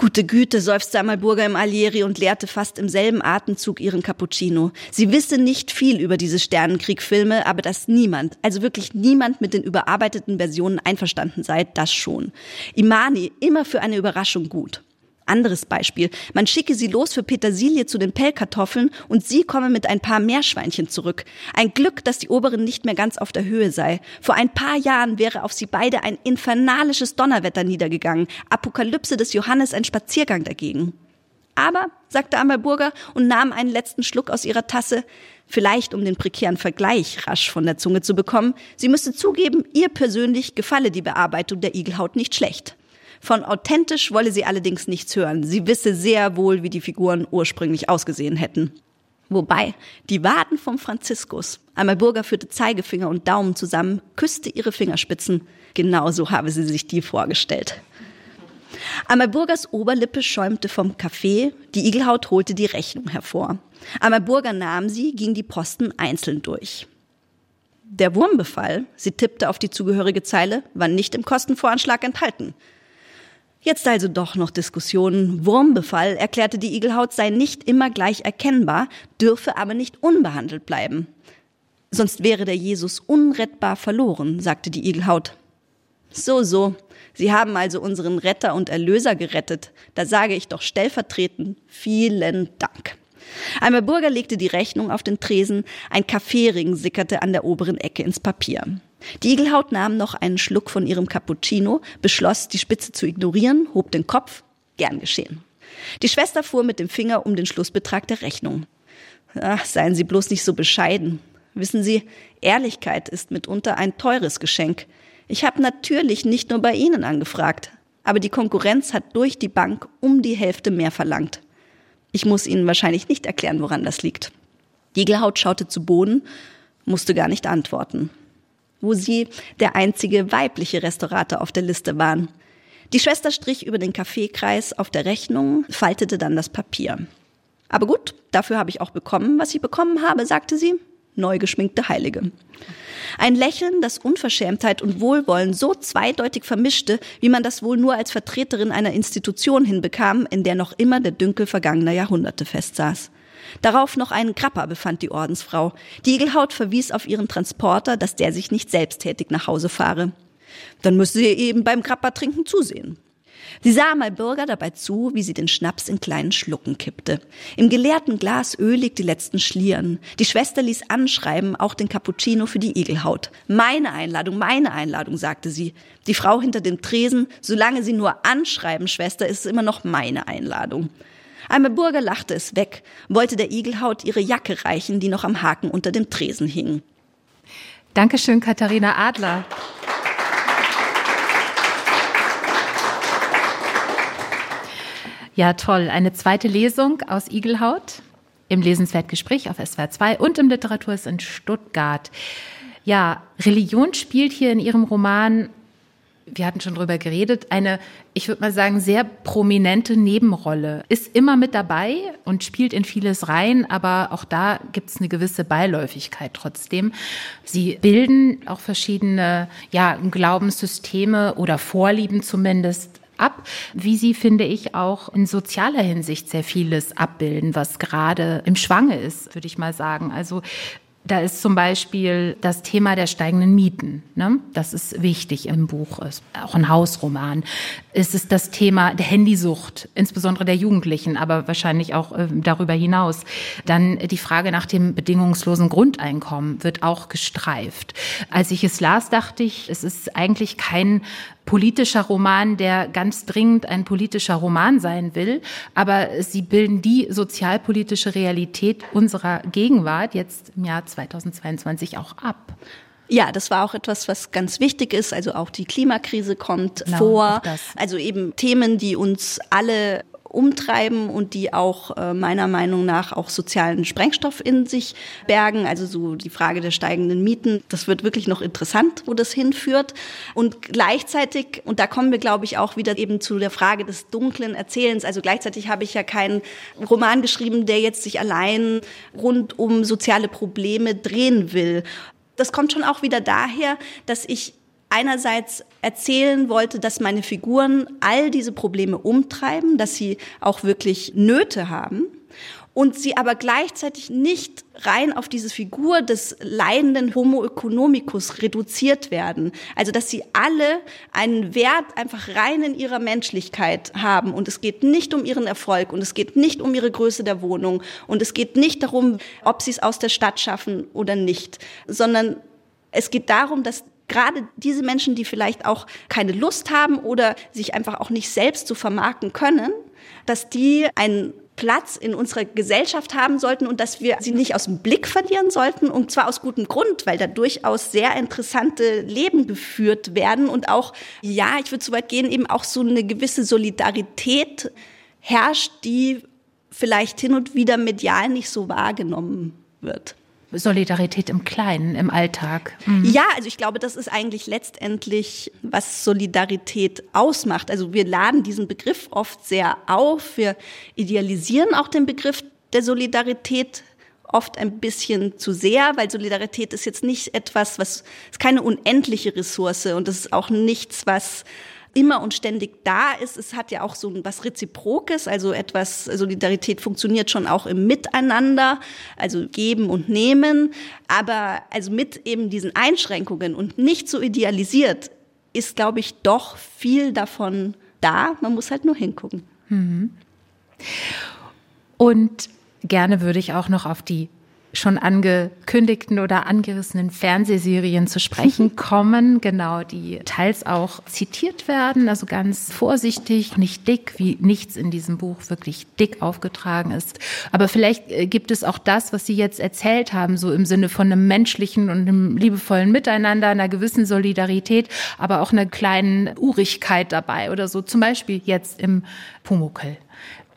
Gute Güte, seufzte Amalburger im Alieri und leerte fast im selben Atemzug ihren Cappuccino. Sie wisse nicht viel über diese Sternenkriegfilme, aber dass niemand, also wirklich niemand mit den überarbeiteten Versionen einverstanden sei, das schon. Imani, immer für eine Überraschung gut. Anderes Beispiel. Man schicke sie los für Petersilie zu den Pellkartoffeln und sie komme mit ein paar Meerschweinchen zurück. Ein Glück, dass die Oberin nicht mehr ganz auf der Höhe sei. Vor ein paar Jahren wäre auf sie beide ein infernalisches Donnerwetter niedergegangen. Apokalypse des Johannes ein Spaziergang dagegen. Aber, sagte Amalburger und nahm einen letzten Schluck aus ihrer Tasse, vielleicht um den prekären Vergleich rasch von der Zunge zu bekommen, sie müsste zugeben, ihr persönlich gefalle die Bearbeitung der Igelhaut nicht schlecht. Von authentisch wolle sie allerdings nichts hören. Sie wisse sehr wohl, wie die Figuren ursprünglich ausgesehen hätten. Wobei, die Waden vom Franziskus, einmal Burger führte Zeigefinger und Daumen zusammen, küsste ihre Fingerspitzen. Genauso habe sie sich die vorgestellt. Einmal Burgers Oberlippe schäumte vom Kaffee, die Igelhaut holte die Rechnung hervor. Einmal Burger nahm sie, ging die Posten einzeln durch. Der Wurmbefall, sie tippte auf die zugehörige Zeile, war nicht im Kostenvoranschlag enthalten. Jetzt also doch noch Diskussionen. Wurmbefall, erklärte die Igelhaut, sei nicht immer gleich erkennbar, dürfe aber nicht unbehandelt bleiben. Sonst wäre der Jesus unrettbar verloren, sagte die Igelhaut. So, so. Sie haben also unseren Retter und Erlöser gerettet. Da sage ich doch stellvertretend vielen Dank. Einmal Burger legte die Rechnung auf den Tresen, ein Kaffeering sickerte an der oberen Ecke ins Papier. Die Igelhaut nahm noch einen Schluck von ihrem Cappuccino, beschloss, die Spitze zu ignorieren, hob den Kopf, gern geschehen. Die Schwester fuhr mit dem Finger um den Schlussbetrag der Rechnung. Ach, seien Sie bloß nicht so bescheiden. Wissen Sie, Ehrlichkeit ist mitunter ein teures Geschenk. Ich habe natürlich nicht nur bei Ihnen angefragt, aber die Konkurrenz hat durch die Bank um die Hälfte mehr verlangt. Ich muss Ihnen wahrscheinlich nicht erklären, woran das liegt. Diegelhaut schaute zu Boden, musste gar nicht antworten. Wo sie der einzige weibliche Restaurator auf der Liste waren. Die Schwester strich über den Kaffeekreis auf der Rechnung, faltete dann das Papier. Aber gut, dafür habe ich auch bekommen, was ich bekommen habe, sagte sie. Neu geschminkte Heilige. Ein Lächeln, das Unverschämtheit und Wohlwollen so zweideutig vermischte, wie man das wohl nur als Vertreterin einer Institution hinbekam, in der noch immer der Dünkel vergangener Jahrhunderte festsaß. Darauf noch einen Krapper befand die Ordensfrau. Die Igelhaut verwies auf ihren Transporter, dass der sich nicht selbsttätig nach Hause fahre. Dann müsse sie eben beim Krapper trinken zusehen. Sie sah mal Bürger dabei zu, wie sie den Schnaps in kleinen Schlucken kippte. Im geleerten Glas ölig die letzten Schlieren. Die Schwester ließ anschreiben, auch den Cappuccino für die Igelhaut. Meine Einladung, meine Einladung, sagte sie. Die Frau hinter dem Tresen, solange sie nur anschreiben, Schwester, ist es immer noch meine Einladung. Einmal Burger lachte es weg, wollte der Igelhaut ihre Jacke reichen, die noch am Haken unter dem Tresen hing. Dankeschön, Katharina Adler. Ja, toll. Eine zweite Lesung aus Igelhaut im Lesenswertgespräch auf SWR 2 und im Literaturhaus in Stuttgart. Ja, Religion spielt hier in Ihrem Roman, wir hatten schon drüber geredet, eine, ich würde mal sagen, sehr prominente Nebenrolle. Ist immer mit dabei und spielt in vieles rein, aber auch da gibt es eine gewisse Beiläufigkeit trotzdem. Sie bilden auch verschiedene ja, Glaubenssysteme oder Vorlieben zumindest ab, wie sie, finde ich, auch in sozialer Hinsicht sehr vieles abbilden, was gerade im Schwange ist, würde ich mal sagen. Also da ist zum Beispiel das Thema der steigenden Mieten. Ne? Das ist wichtig im Buch, ist auch ein Hausroman. Es ist das Thema der Handysucht, insbesondere der Jugendlichen, aber wahrscheinlich auch äh, darüber hinaus. Dann die Frage nach dem bedingungslosen Grundeinkommen wird auch gestreift. Als ich es las, dachte ich, es ist eigentlich kein politischer Roman, der ganz dringend ein politischer Roman sein will, aber sie bilden die sozialpolitische Realität unserer Gegenwart jetzt im Jahr 2022 auch ab. Ja, das war auch etwas, was ganz wichtig ist. Also auch die Klimakrise kommt genau, vor. Also eben Themen, die uns alle umtreiben und die auch äh, meiner Meinung nach auch sozialen Sprengstoff in sich bergen. Also so die Frage der steigenden Mieten, das wird wirklich noch interessant, wo das hinführt. Und gleichzeitig, und da kommen wir, glaube ich, auch wieder eben zu der Frage des dunklen Erzählens. Also gleichzeitig habe ich ja keinen Roman geschrieben, der jetzt sich allein rund um soziale Probleme drehen will. Das kommt schon auch wieder daher, dass ich einerseits erzählen wollte, dass meine Figuren all diese Probleme umtreiben, dass sie auch wirklich Nöte haben und sie aber gleichzeitig nicht rein auf diese Figur des leidenden Homo economicus reduziert werden. Also, dass sie alle einen Wert einfach rein in ihrer Menschlichkeit haben. Und es geht nicht um ihren Erfolg und es geht nicht um ihre Größe der Wohnung und es geht nicht darum, ob sie es aus der Stadt schaffen oder nicht, sondern es geht darum, dass gerade diese Menschen, die vielleicht auch keine Lust haben oder sich einfach auch nicht selbst zu vermarkten können, dass die einen Platz in unserer Gesellschaft haben sollten und dass wir sie nicht aus dem Blick verlieren sollten und zwar aus gutem Grund, weil da durchaus sehr interessante Leben geführt werden und auch, ja, ich würde so weit gehen, eben auch so eine gewisse Solidarität herrscht, die vielleicht hin und wieder medial nicht so wahrgenommen wird. Solidarität im Kleinen, im Alltag. Mhm. Ja, also ich glaube, das ist eigentlich letztendlich, was Solidarität ausmacht. Also wir laden diesen Begriff oft sehr auf. Wir idealisieren auch den Begriff der Solidarität oft ein bisschen zu sehr, weil Solidarität ist jetzt nicht etwas, was ist keine unendliche Ressource und das ist auch nichts, was immer und ständig da ist. Es hat ja auch so was Reziprokes, also etwas, Solidarität funktioniert schon auch im Miteinander, also geben und nehmen. Aber also mit eben diesen Einschränkungen und nicht so idealisiert ist, glaube ich, doch viel davon da. Man muss halt nur hingucken. Mhm. Und gerne würde ich auch noch auf die schon angekündigten oder angerissenen Fernsehserien zu sprechen kommen, genau, die teils auch zitiert werden, also ganz vorsichtig, nicht dick, wie nichts in diesem Buch wirklich dick aufgetragen ist. Aber vielleicht äh, gibt es auch das, was Sie jetzt erzählt haben, so im Sinne von einem menschlichen und einem liebevollen Miteinander, einer gewissen Solidarität, aber auch einer kleinen Urigkeit dabei oder so, zum Beispiel jetzt im Pumuckel.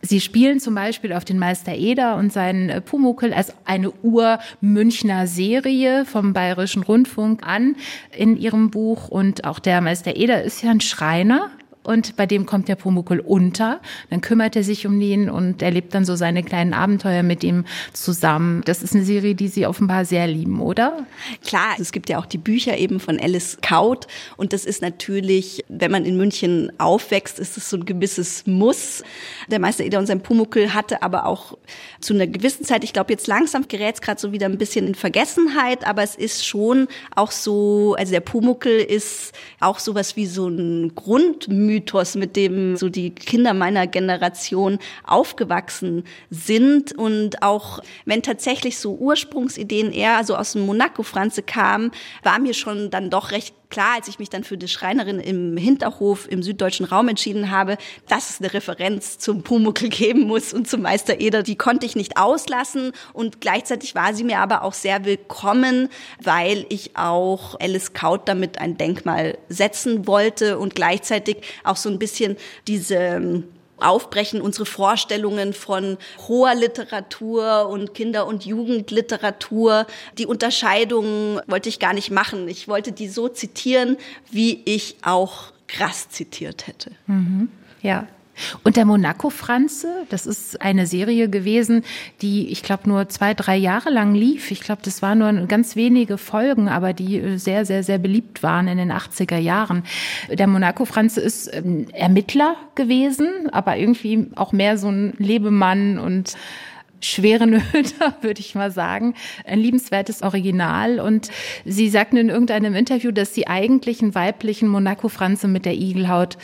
Sie spielen zum Beispiel auf den Meister Eder und seinen äh, Pumuckel als eine Ur-Münchner Serie vom Bayerischen Rundfunk an in ihrem Buch. Und auch der Meister Eder ist ja ein Schreiner, und bei dem kommt der Pumuckl unter. Dann kümmert er sich um ihn und erlebt dann so seine kleinen Abenteuer mit ihm zusammen. Das ist eine Serie, die Sie offenbar sehr lieben, oder? Klar, es gibt ja auch die Bücher eben von Alice Kaut und das ist natürlich, wenn man in München aufwächst, ist es so ein gewisses Muss. Der Meister Eder und sein Pumuckl hatte aber auch zu einer gewissen Zeit, ich glaube jetzt langsam gerät es gerade so wieder ein bisschen in Vergessenheit, aber es ist schon auch so, also der Pumuckl ist auch sowas wie so ein Grundmythos Mythos, mit dem so die Kinder meiner Generation aufgewachsen sind. Und auch wenn tatsächlich so Ursprungsideen eher so aus dem Monaco-Franze kamen, war mir schon dann doch recht klar, als ich mich dann für die Schreinerin im Hinterhof im süddeutschen Raum entschieden habe, dass es eine Referenz zum Pumuckl geben muss und zum Meister Eder. Die konnte ich nicht auslassen und gleichzeitig war sie mir aber auch sehr willkommen, weil ich auch Alice Kaut damit ein Denkmal setzen wollte und gleichzeitig auch so ein bisschen diese aufbrechen, unsere Vorstellungen von hoher Literatur und Kinder- und Jugendliteratur. Die Unterscheidung wollte ich gar nicht machen. Ich wollte die so zitieren, wie ich auch krass zitiert hätte. Mhm. Ja, und der Monaco-Franze, das ist eine Serie gewesen, die, ich glaube, nur zwei, drei Jahre lang lief. Ich glaube, das waren nur ganz wenige Folgen, aber die äh, sehr, sehr, sehr beliebt waren in den 80er Jahren. Der Monaco-Franze ist Ermittler gewesen, aber irgendwie auch mehr so ein Lebemann und schwere Nöte, würde ich mal sagen. Ein liebenswertes Original. Und Sie sagten in irgendeinem Interview, dass Sie eigentlich einen weiblichen Monaco-Franze mit der Igelhaut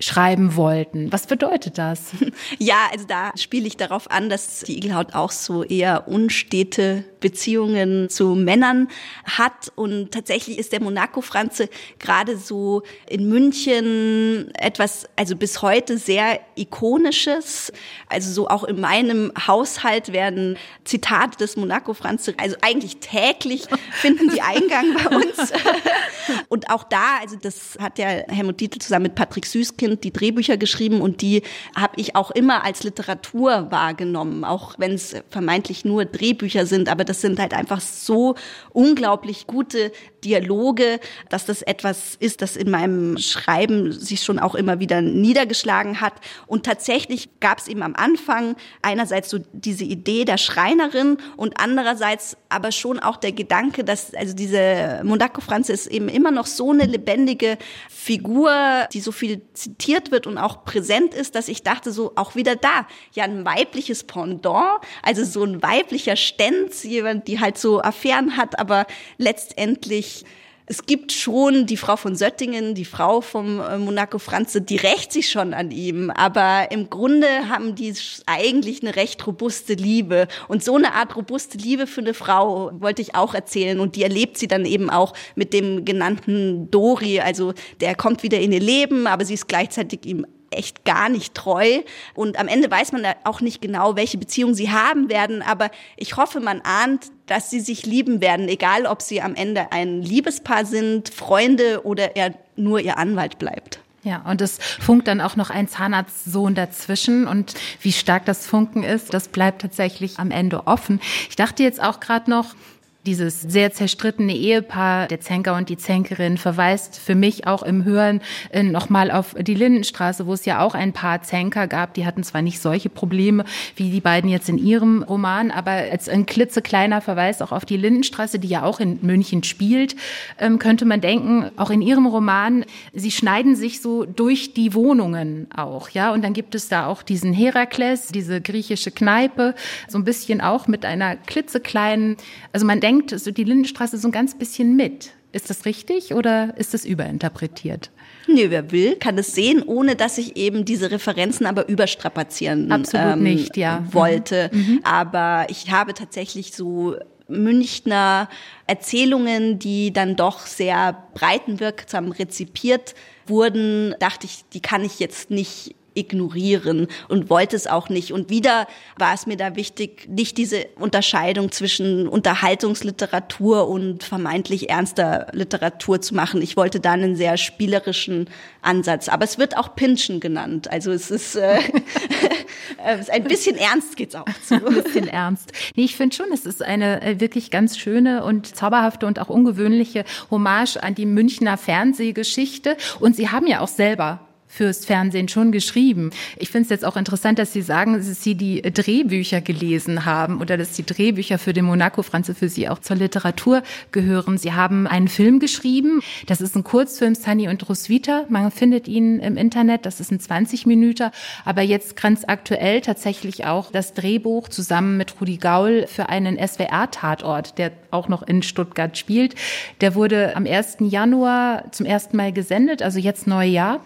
schreiben wollten. Was bedeutet das? Ja, also da spiele ich darauf an, dass die Igelhaut auch so eher unstete Beziehungen zu Männern hat. Und tatsächlich ist der Monaco-Franze gerade so in München etwas, also bis heute sehr ikonisches. Also so auch in meinem Haushalt werden Zitate des Monaco-Franze, also eigentlich täglich finden die Eingang bei uns. Und auch da, also das hat ja Helmut Dietl zusammen mit Patrick Süßkind die Drehbücher geschrieben und die habe ich auch immer als Literatur wahrgenommen, auch wenn es vermeintlich nur Drehbücher sind, aber das sind halt einfach so unglaublich gute Dialoge, dass das etwas ist, das in meinem Schreiben sich schon auch immer wieder niedergeschlagen hat. Und tatsächlich gab es eben am Anfang einerseits so diese Idee der Schreinerin und andererseits aber schon auch der Gedanke, dass also diese Monaco Franze ist eben immer noch so eine lebendige Figur, die so viel zitiert wird und auch präsent ist, dass ich dachte so auch wieder da, ja ein weibliches Pendant, also so ein weiblicher Stenz, jemand, die halt so Affären hat, aber letztendlich es gibt schon die Frau von Söttingen, die Frau vom äh, Monaco Franze, die rächt sich schon an ihm. Aber im Grunde haben die eigentlich eine recht robuste Liebe. Und so eine Art robuste Liebe für eine Frau wollte ich auch erzählen. Und die erlebt sie dann eben auch mit dem genannten Dori. Also der kommt wieder in ihr Leben, aber sie ist gleichzeitig ihm echt gar nicht treu. Und am Ende weiß man auch nicht genau, welche Beziehung sie haben werden. Aber ich hoffe, man ahnt, dass sie sich lieben werden, egal ob sie am Ende ein Liebespaar sind, Freunde oder er nur ihr Anwalt bleibt. Ja, und es funkt dann auch noch ein Zahnarztsohn dazwischen. Und wie stark das Funken ist, das bleibt tatsächlich am Ende offen. Ich dachte jetzt auch gerade noch, dieses sehr zerstrittene Ehepaar, der Zenker und die Zenkerin, verweist für mich auch im Hören äh, nochmal auf die Lindenstraße, wo es ja auch ein paar Zenker gab. Die hatten zwar nicht solche Probleme wie die beiden jetzt in ihrem Roman, aber als ein klitzekleiner Verweis auch auf die Lindenstraße, die ja auch in München spielt, ähm, könnte man denken, auch in ihrem Roman, sie schneiden sich so durch die Wohnungen auch, ja. Und dann gibt es da auch diesen Herakles, diese griechische Kneipe, so ein bisschen auch mit einer klitzekleinen, also man denkt, denkt so die Lindenstraße so ein ganz bisschen mit. Ist das richtig oder ist das überinterpretiert? Nee, wer will, kann es sehen, ohne dass ich eben diese Referenzen aber überstrapazieren Absolut ähm, nicht, ja. wollte. Mhm. mhm. Aber ich habe tatsächlich so Münchner Erzählungen, die dann doch sehr breitenwirksam rezipiert wurden, dachte ich, die kann ich jetzt nicht ignorieren und wollte es auch nicht. Und wieder war es mir da wichtig, nicht diese Unterscheidung zwischen Unterhaltungsliteratur und vermeintlich ernster Literatur zu machen. Ich wollte da einen sehr spielerischen Ansatz. Aber es wird auch Pinschen genannt. Also es ist, äh, ein bisschen ernst geht's auch zu. Ein bisschen ernst. Nee, ich finde schon, es ist eine äh, wirklich ganz schöne und zauberhafte und auch ungewöhnliche Hommage an die Münchner Fernsehgeschichte. Und Sie haben ja auch selber fürs Fernsehen schon geschrieben. Ich finde es jetzt auch interessant, dass Sie sagen, dass Sie die Drehbücher gelesen haben oder dass die Drehbücher für den Monaco Franze für Sie auch zur Literatur gehören. Sie haben einen Film geschrieben. Das ist ein Kurzfilm, Sunny und Roswitha. Man findet ihn im Internet. Das ist ein 20 Minuten. Aber jetzt ganz aktuell tatsächlich auch das Drehbuch zusammen mit Rudi Gaul für einen SWR-Tatort, der auch noch in Stuttgart spielt. Der wurde am 1. Januar zum ersten Mal gesendet, also jetzt Neujahr.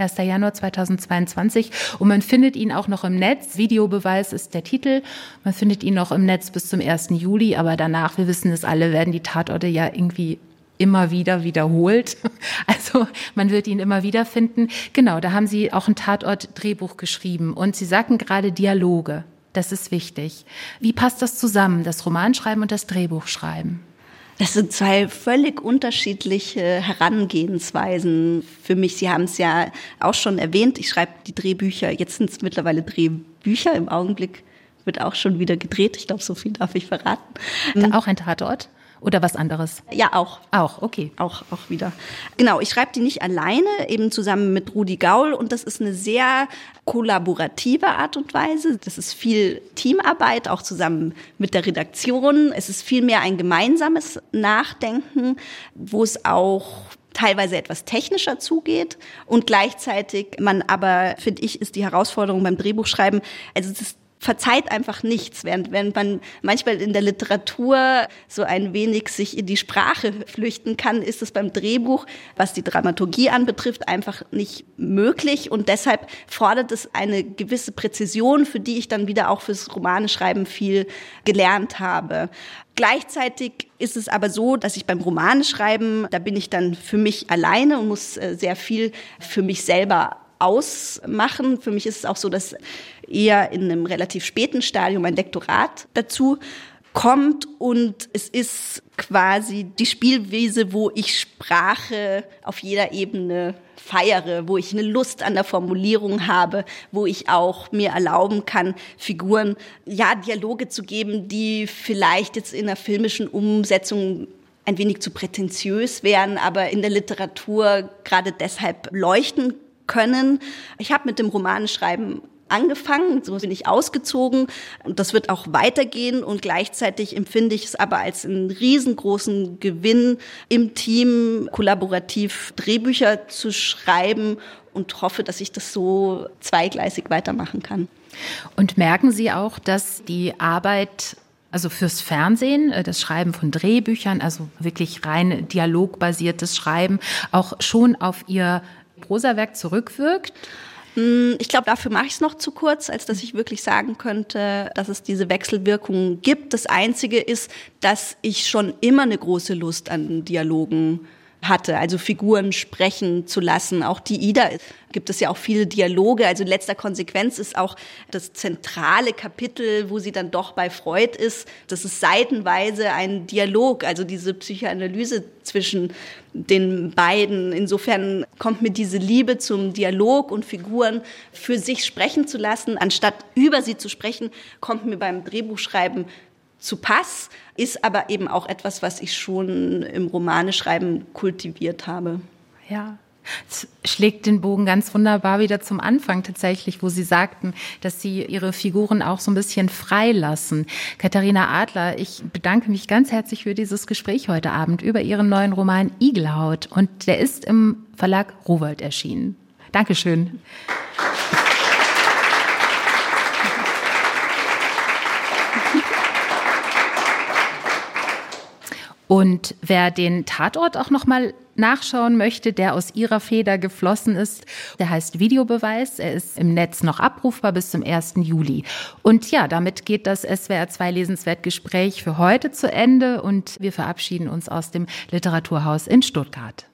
1. Januar 2022. Und man findet ihn auch noch im Netz. Videobeweis ist der Titel. Man findet ihn noch im Netz bis zum 1. Juli. Aber danach, wir wissen es alle, werden die Tatorte ja irgendwie immer wieder wiederholt. Also man wird ihn immer wieder finden. Genau, da haben Sie auch ein Tatort-Drehbuch geschrieben. Und Sie sagten gerade Dialoge. Das ist wichtig. Wie passt das zusammen, das Romanschreiben und das Drehbuchschreiben? Das sind zwei völlig unterschiedliche Herangehensweisen für mich. Sie haben es ja auch schon erwähnt. Ich schreibe die Drehbücher. Jetzt sind es mittlerweile Drehbücher. Im Augenblick wird auch schon wieder gedreht. Ich glaube, so viel darf ich verraten. Auch ein Tatort? Oder was anderes? Ja, auch. Auch, okay. Auch, auch wieder. Genau, ich schreibe die nicht alleine, eben zusammen mit Rudi Gaul und das ist eine sehr kollaborative Art und Weise. Das ist viel Teamarbeit, auch zusammen mit der Redaktion. Es ist vielmehr ein gemeinsames Nachdenken, wo es auch teilweise etwas technischer zugeht und gleichzeitig man aber, finde ich, ist die Herausforderung beim Drehbuchschreiben, also es ist verzeiht einfach nichts, während wenn man manchmal in der Literatur so ein wenig sich in die Sprache flüchten kann, ist es beim Drehbuch, was die Dramaturgie anbetrifft, einfach nicht möglich und deshalb fordert es eine gewisse Präzision, für die ich dann wieder auch fürs Romaneschreiben viel gelernt habe. Gleichzeitig ist es aber so, dass ich beim Romaneschreiben, da bin ich dann für mich alleine und muss äh, sehr viel für mich selber ausmachen. Für mich ist es auch so, dass eher in einem relativ späten Stadium ein Lektorat dazu kommt und es ist quasi die Spielwiese, wo ich Sprache auf jeder Ebene feiere, wo ich eine Lust an der Formulierung habe, wo ich auch mir erlauben kann, Figuren, ja, Dialoge zu geben, die vielleicht jetzt in einer filmischen Umsetzung ein wenig zu prätentiös wären, aber in der Literatur gerade deshalb leuchten können. Ich habe mit dem Romanschreiben angefangen, so bin ich ausgezogen und das wird auch weitergehen und gleichzeitig empfinde ich es aber als einen riesengroßen Gewinn im Team kollaborativ Drehbücher zu schreiben und hoffe, dass ich das so zweigleisig weitermachen kann. Und merken Sie auch, dass die Arbeit also fürs Fernsehen, äh, das Schreiben von Drehbüchern, also wirklich rein dialogbasiertes Schreiben, auch schon auf Ihr Prosawerk zurückwirkt? Hm, ich glaube, dafür mache ich es noch zu kurz, als dass ich wirklich sagen könnte, dass es diese Wechselwirkung gibt. Das Einzige ist, dass ich schon immer eine große Lust an Dialogen hatte, also Figuren sprechen zu lassen. Auch die Ida gibt es ja auch viele Dialoge. Also in letzter Konsequenz ist auch das zentrale Kapitel, wo sie dann doch bei Freud ist, das ist seitenweise ein Dialog, also diese Psychoanalyse zwischen den beiden. Insofern kommt mir diese Liebe zum Dialog und Figuren für sich sprechen zu lassen, anstatt über sie zu sprechen, kommt mir beim Drehbuchschreiben zu Pass, ist aber eben auch etwas, was ich schon im Romaneschreiben kultiviert habe. Ja, es schlägt den Bogen ganz wunderbar wieder zum Anfang tatsächlich, wo Sie sagten, dass Sie Ihre Figuren auch so ein bisschen freilassen. Katharina Adler, ich bedanke mich ganz herzlich für dieses Gespräch heute Abend über Ihren neuen Roman Igelhaut. Und der ist im Verlag Rowold erschienen. Dankeschön. Und wer den Tatort auch noch mal nachschauen möchte, der aus ihrer Feder geflossen ist, der heißt Videobeweis. Er ist im Netz noch abrufbar bis zum 1. Juli. Und ja, damit geht das SWR 2 Lesenswert Gespräch für heute zu Ende und wir verabschieden uns aus dem Literaturhaus in Stuttgart.